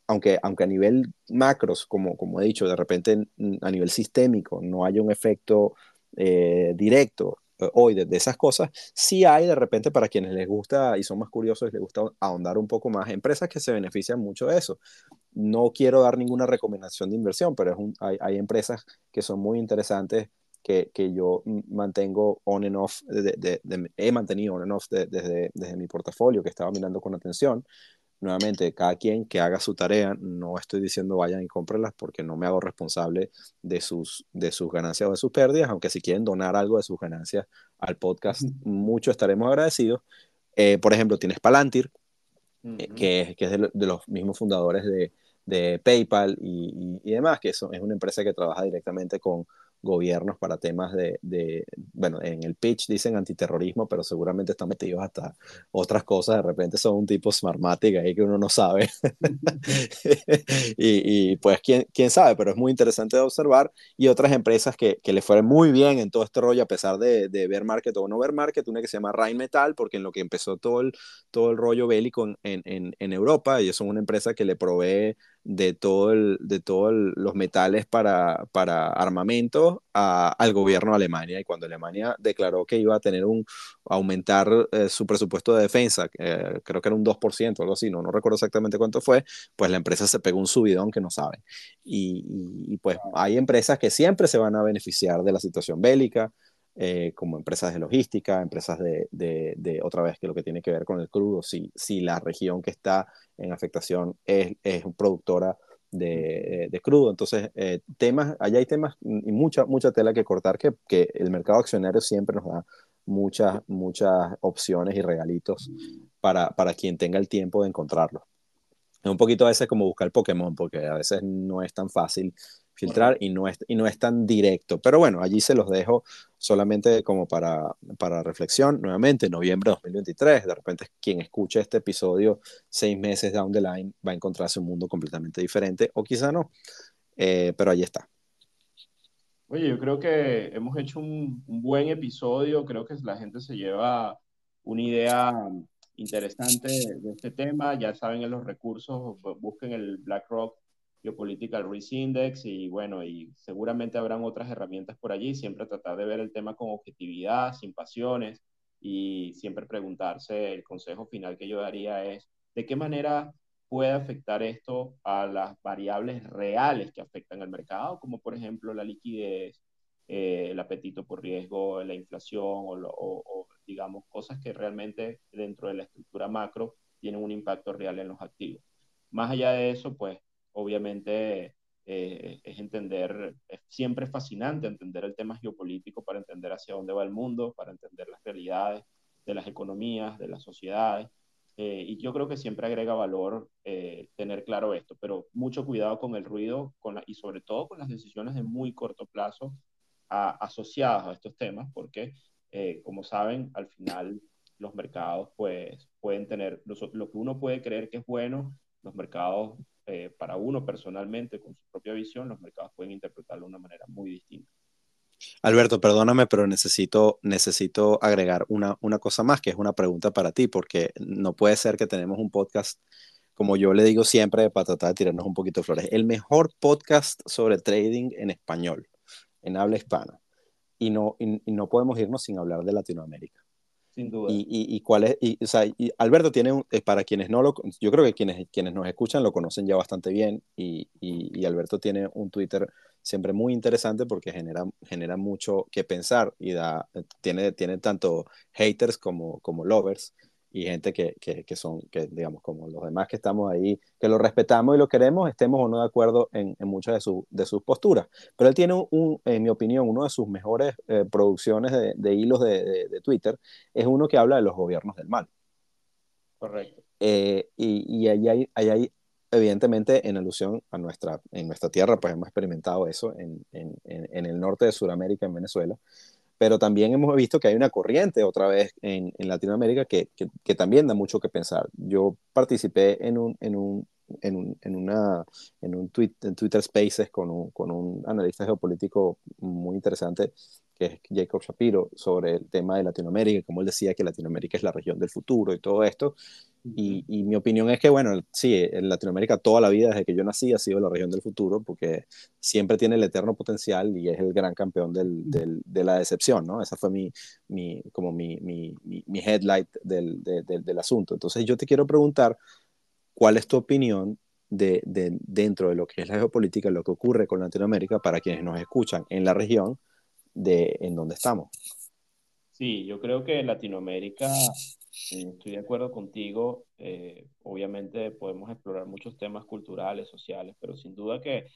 aunque, aunque a nivel macros, como, como he dicho, de repente a nivel sistémico no haya un efecto eh, directo hoy de, esas cosas, sí hay de repente para quienes les gusta y son más curiosos, les gusta ahondar un poco más, empresas que se benefician mucho de eso. No quiero dar ninguna recomendación de inversión, pero es hay, hay, empresas que son muy interesantes que, que yo mantengo on and off, de, he mantenido on and off desde, desde mi portafolio, que estaba mirando con atención nuevamente, cada quien que haga su tarea, no estoy diciendo vayan y cómprenlas porque no me hago responsable de sus, de sus ganancias o de sus pérdidas, aunque si quieren donar algo de sus ganancias al podcast, mucho estaremos agradecidos. Eh, por ejemplo, tienes Palantir, eh, que, es, que es de, los mismos fundadores de, de PayPal y, y, demás, que es una empresa que trabaja directamente con, gobiernos para temas de, bueno, en el pitch dicen antiterrorismo, pero seguramente están metidos hasta otras cosas, de repente son un tipo smartmatic ahí que uno no sabe. y, y, pues quién, quién sabe, pero es muy interesante de observar. Y otras empresas que, que le fueron muy bien en todo este rollo, a pesar de, de ver market o no ver market, una que se llama Rheinmetall, porque en lo que empezó todo el, todo el rollo bélico en, en, en Europa, ellos son una empresa que le provee de todo el, de todos los metales para, para armamento al gobierno de Alemania y cuando Alemania declaró que iba a tener un aumentar eh, su presupuesto de defensa eh, creo que era un 2% algo así no no recuerdo exactamente cuánto fue pues la empresa se pegó un subidón que no sabe y, y pues hay empresas que siempre se van a beneficiar de la situación bélica eh, como empresas de logística, empresas de, de, otra vez, que lo que tiene que ver con el crudo, si, si la región que está en afectación es, es productora de, de, crudo. Entonces, eh, temas, allá hay temas y mucha, mucha tela que cortar que, que el mercado accionario siempre nos da muchas, muchas opciones y regalitos para, para quien tenga el tiempo de encontrarlos. Es un poquito a veces como buscar Pokémon, porque a veces no es tan fácil filtrar y no, es, y no es tan directo. Pero bueno, allí se los dejo solamente como para, para reflexión. Nuevamente, noviembre de 2023, de repente quien escuche este episodio seis meses down the line va a encontrarse un mundo completamente diferente o quizá no, eh, pero ahí está. Oye, yo creo que hemos hecho un, un buen episodio, creo que la gente se lleva una idea interesante de este tema, ya saben en los recursos, busquen el BlackRock Geopolitical Risk Index y bueno, y seguramente habrán otras herramientas por allí, siempre tratar de ver el tema con objetividad, sin pasiones y siempre preguntarse, el consejo final que yo daría es, ¿de qué manera puede afectar esto a las variables reales que afectan al mercado, como por ejemplo la liquidez, eh, el apetito por riesgo, la inflación o, o, digamos cosas que realmente dentro de la estructura macro tienen un impacto real en los activos. Más allá de eso, pues obviamente eh, es entender, es siempre fascinante entender el tema geopolítico para entender hacia dónde va el mundo, para entender las realidades de las economías, de las sociedades. Eh, y yo creo que siempre agrega valor eh, tener claro esto, pero mucho cuidado con el ruido con y sobre todo con las decisiones de muy corto plazo asociadas a estos temas, porque como saben, al final los mercados pues pueden tener, lo, lo que uno puede creer que es bueno, los mercados eh, para uno personalmente, con su propia visión, los mercados pueden interpretarlo de una manera muy distinta. Alberto, perdóname, pero necesito, necesito agregar una, una cosa más, que es una pregunta para ti, porque no puede ser que tenemos un podcast, como yo le digo siempre, para tratar de tirarnos un poquito de flores, el mejor podcast sobre trading en español, en habla hispana, y no, y no podemos irnos sin hablar de Latinoamérica. Sin duda. Y, y, es, y, o sea, y Alberto tiene, un, eh, para quienes no lo, yo creo que quienes, quienes nos escuchan lo conocen ya bastante bien y, y, Alberto tiene un Twitter siempre muy interesante porque genera, genera mucho que pensar y da, tiene, tiene tanto haters como, como lovers y gente que, que, que, son, que digamos, como los demás que estamos ahí, que lo respetamos y lo queremos, estemos o no de acuerdo en, en muchas de, su, de, sus posturas. Pero él tiene, un, en mi opinión, uno de sus mejores eh, producciones de, de hilos de, de, Twitter, es uno que habla de los gobiernos del mal. Correcto. Eh, y, y ahí hay, ahí hay, evidentemente, en alusión a nuestra, en nuestra tierra, pues hemos experimentado eso en, en, en el norte de Sudamérica, en Venezuela, pero también hemos visto que hay una corriente otra vez en, en Latinoamérica que, que, también da mucho que pensar. Yo participé en un, en un, en un, en una, en un tweet, en Twitter Spaces con un, con un analista geopolítico muy interesante que es Jacob Shapiro, sobre el tema de Latinoamérica, como él decía que Latinoamérica es la región del futuro y todo esto. y, y, mi opinión es que, bueno, sí, en Latinoamérica toda la vida, desde que yo nací, ha sido la región del futuro, porque siempre tiene el eterno potencial y es el gran campeón del, del, de la decepción, ¿no? Esa fue mi, mi como mi, mi, mi headlight del, del, asunto. Entonces yo te quiero preguntar, ¿cuál es tu opinión de, de, dentro de lo que es la geopolítica, lo que ocurre con Latinoamérica para quienes nos escuchan en la región de en donde estamos? Sí, yo creo que Latinoamérica estoy de acuerdo contigo. Eh, obviamente podemos explorar muchos temas culturales, sociales, pero sin duda que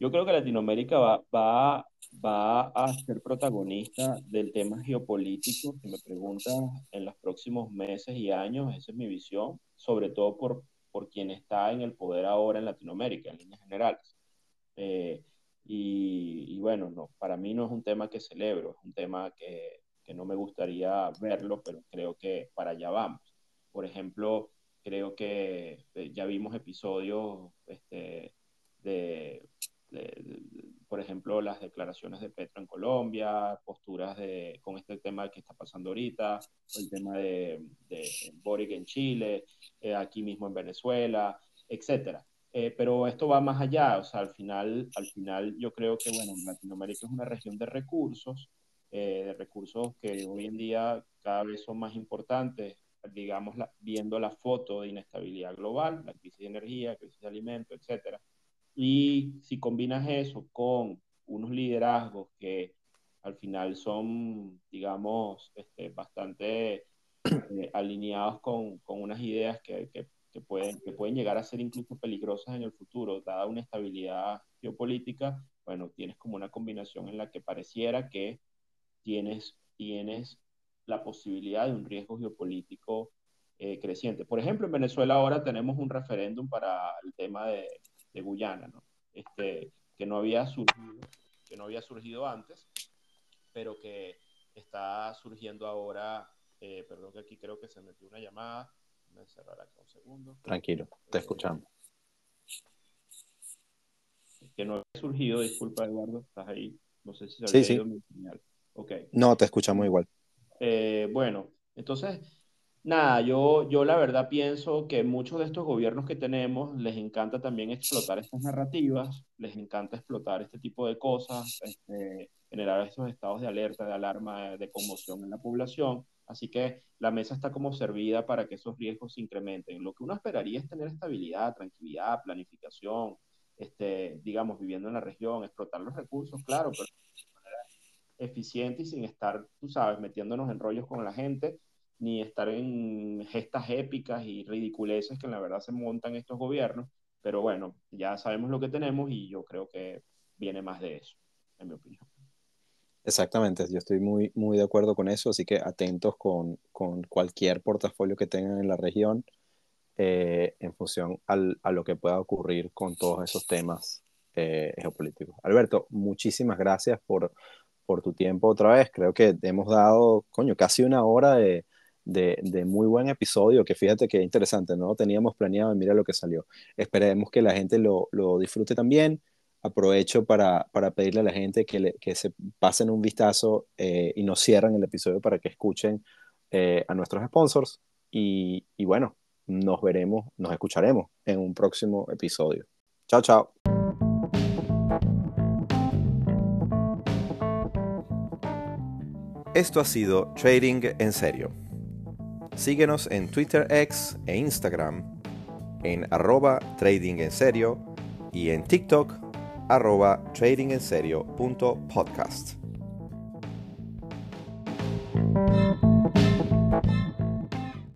yo creo que Latinoamérica va, va, va a ser protagonista del tema geopolítico, si me preguntas, en los próximos meses y años. Esa es mi visión, sobre todo por, por quien está en el poder ahora en Latinoamérica, en líneas generales. Eh, y, bueno, no, para mí no es un tema que celebro, es un tema que, que no me gustaría verlo, pero creo que para allá vamos. Por ejemplo, creo que eh, ya vimos episodios este, de, por ejemplo, las declaraciones de Petro en Colombia, posturas de, con este tema que está pasando ahorita, el tema de, de Boric en Chile, eh, aquí mismo en Venezuela, etcétera. Eh, pero esto va más allá, o sea, al final, al final yo creo que, bueno, Latinoamérica es una región de recursos, eh, de recursos que hoy en día cada vez son más importantes, digamos, viendo la foto de inestabilidad global, la crisis de energía, crisis de alimentos, etc. Y si combinas eso con unos liderazgos que al final son, digamos, este, bastante eh, alineados con, con, unas ideas que, que, que, pueden, que pueden llegar a ser incluso peligrosas en el futuro, dada una estabilidad geopolítica, bueno, tienes como una combinación en la que pareciera que tienes, tienes la posibilidad de un riesgo geopolítico eh, creciente. Por ejemplo, en Venezuela ahora tenemos un referéndum para el tema de, de Guyana, ¿no? Este, que, no había surgido, que no había surgido antes, pero que está surgiendo ahora. Eh, perdón que aquí creo que se metió una llamada. Voy a cerrar acá un segundo. Tranquilo, te eh, escuchamos. Que no había surgido, disculpa Eduardo, estás ahí. No sé si se había sí, mi señal. No, te escuchamos igual. Eh, bueno, entonces, nada, yo, yo la verdad pienso que muchos de estos gobiernos que tenemos les encanta también explotar estas narrativas, les encanta explotar este tipo de cosas, este, generar estos estados de alerta, de alarma, de conmoción en la población. Así que la mesa está como servida para que esos riesgos se incrementen. Lo que uno esperaría es tener estabilidad, tranquilidad, planificación, este, digamos, viviendo en la región, explotar los recursos, claro, pero eficiente y sin estar, tú sabes, metiéndonos en rollos con la gente, ni estar en gestas épicas y ridiculeces que en la verdad se montan estos gobiernos. Pero bueno, ya sabemos lo que tenemos y yo creo que viene más de eso, en mi opinión. Exactamente, yo estoy muy, muy de acuerdo con eso, así que atentos con, con cualquier portafolio que tengan en la región eh, en función al, a lo que pueda ocurrir con todos esos temas eh, geopolíticos. Alberto, muchísimas gracias por, por tu tiempo otra vez. Creo que hemos dado, coño, casi una hora de, de, muy buen episodio, que fíjate que interesante, no teníamos planeado y mira lo que salió. Esperemos que la gente lo, lo disfrute también. Aprovecho para, para, pedirle a la gente que, que se pasen un vistazo eh, y nos cierren el episodio para que escuchen eh, a nuestros sponsors. Y, y bueno, nos veremos, nos escucharemos en un próximo episodio. Chao, chao. Esto ha sido Trading en Serio. Síguenos en Twitter X e Instagram en arroba trading en serio y en TikTok arroba tradingenserio.podcast.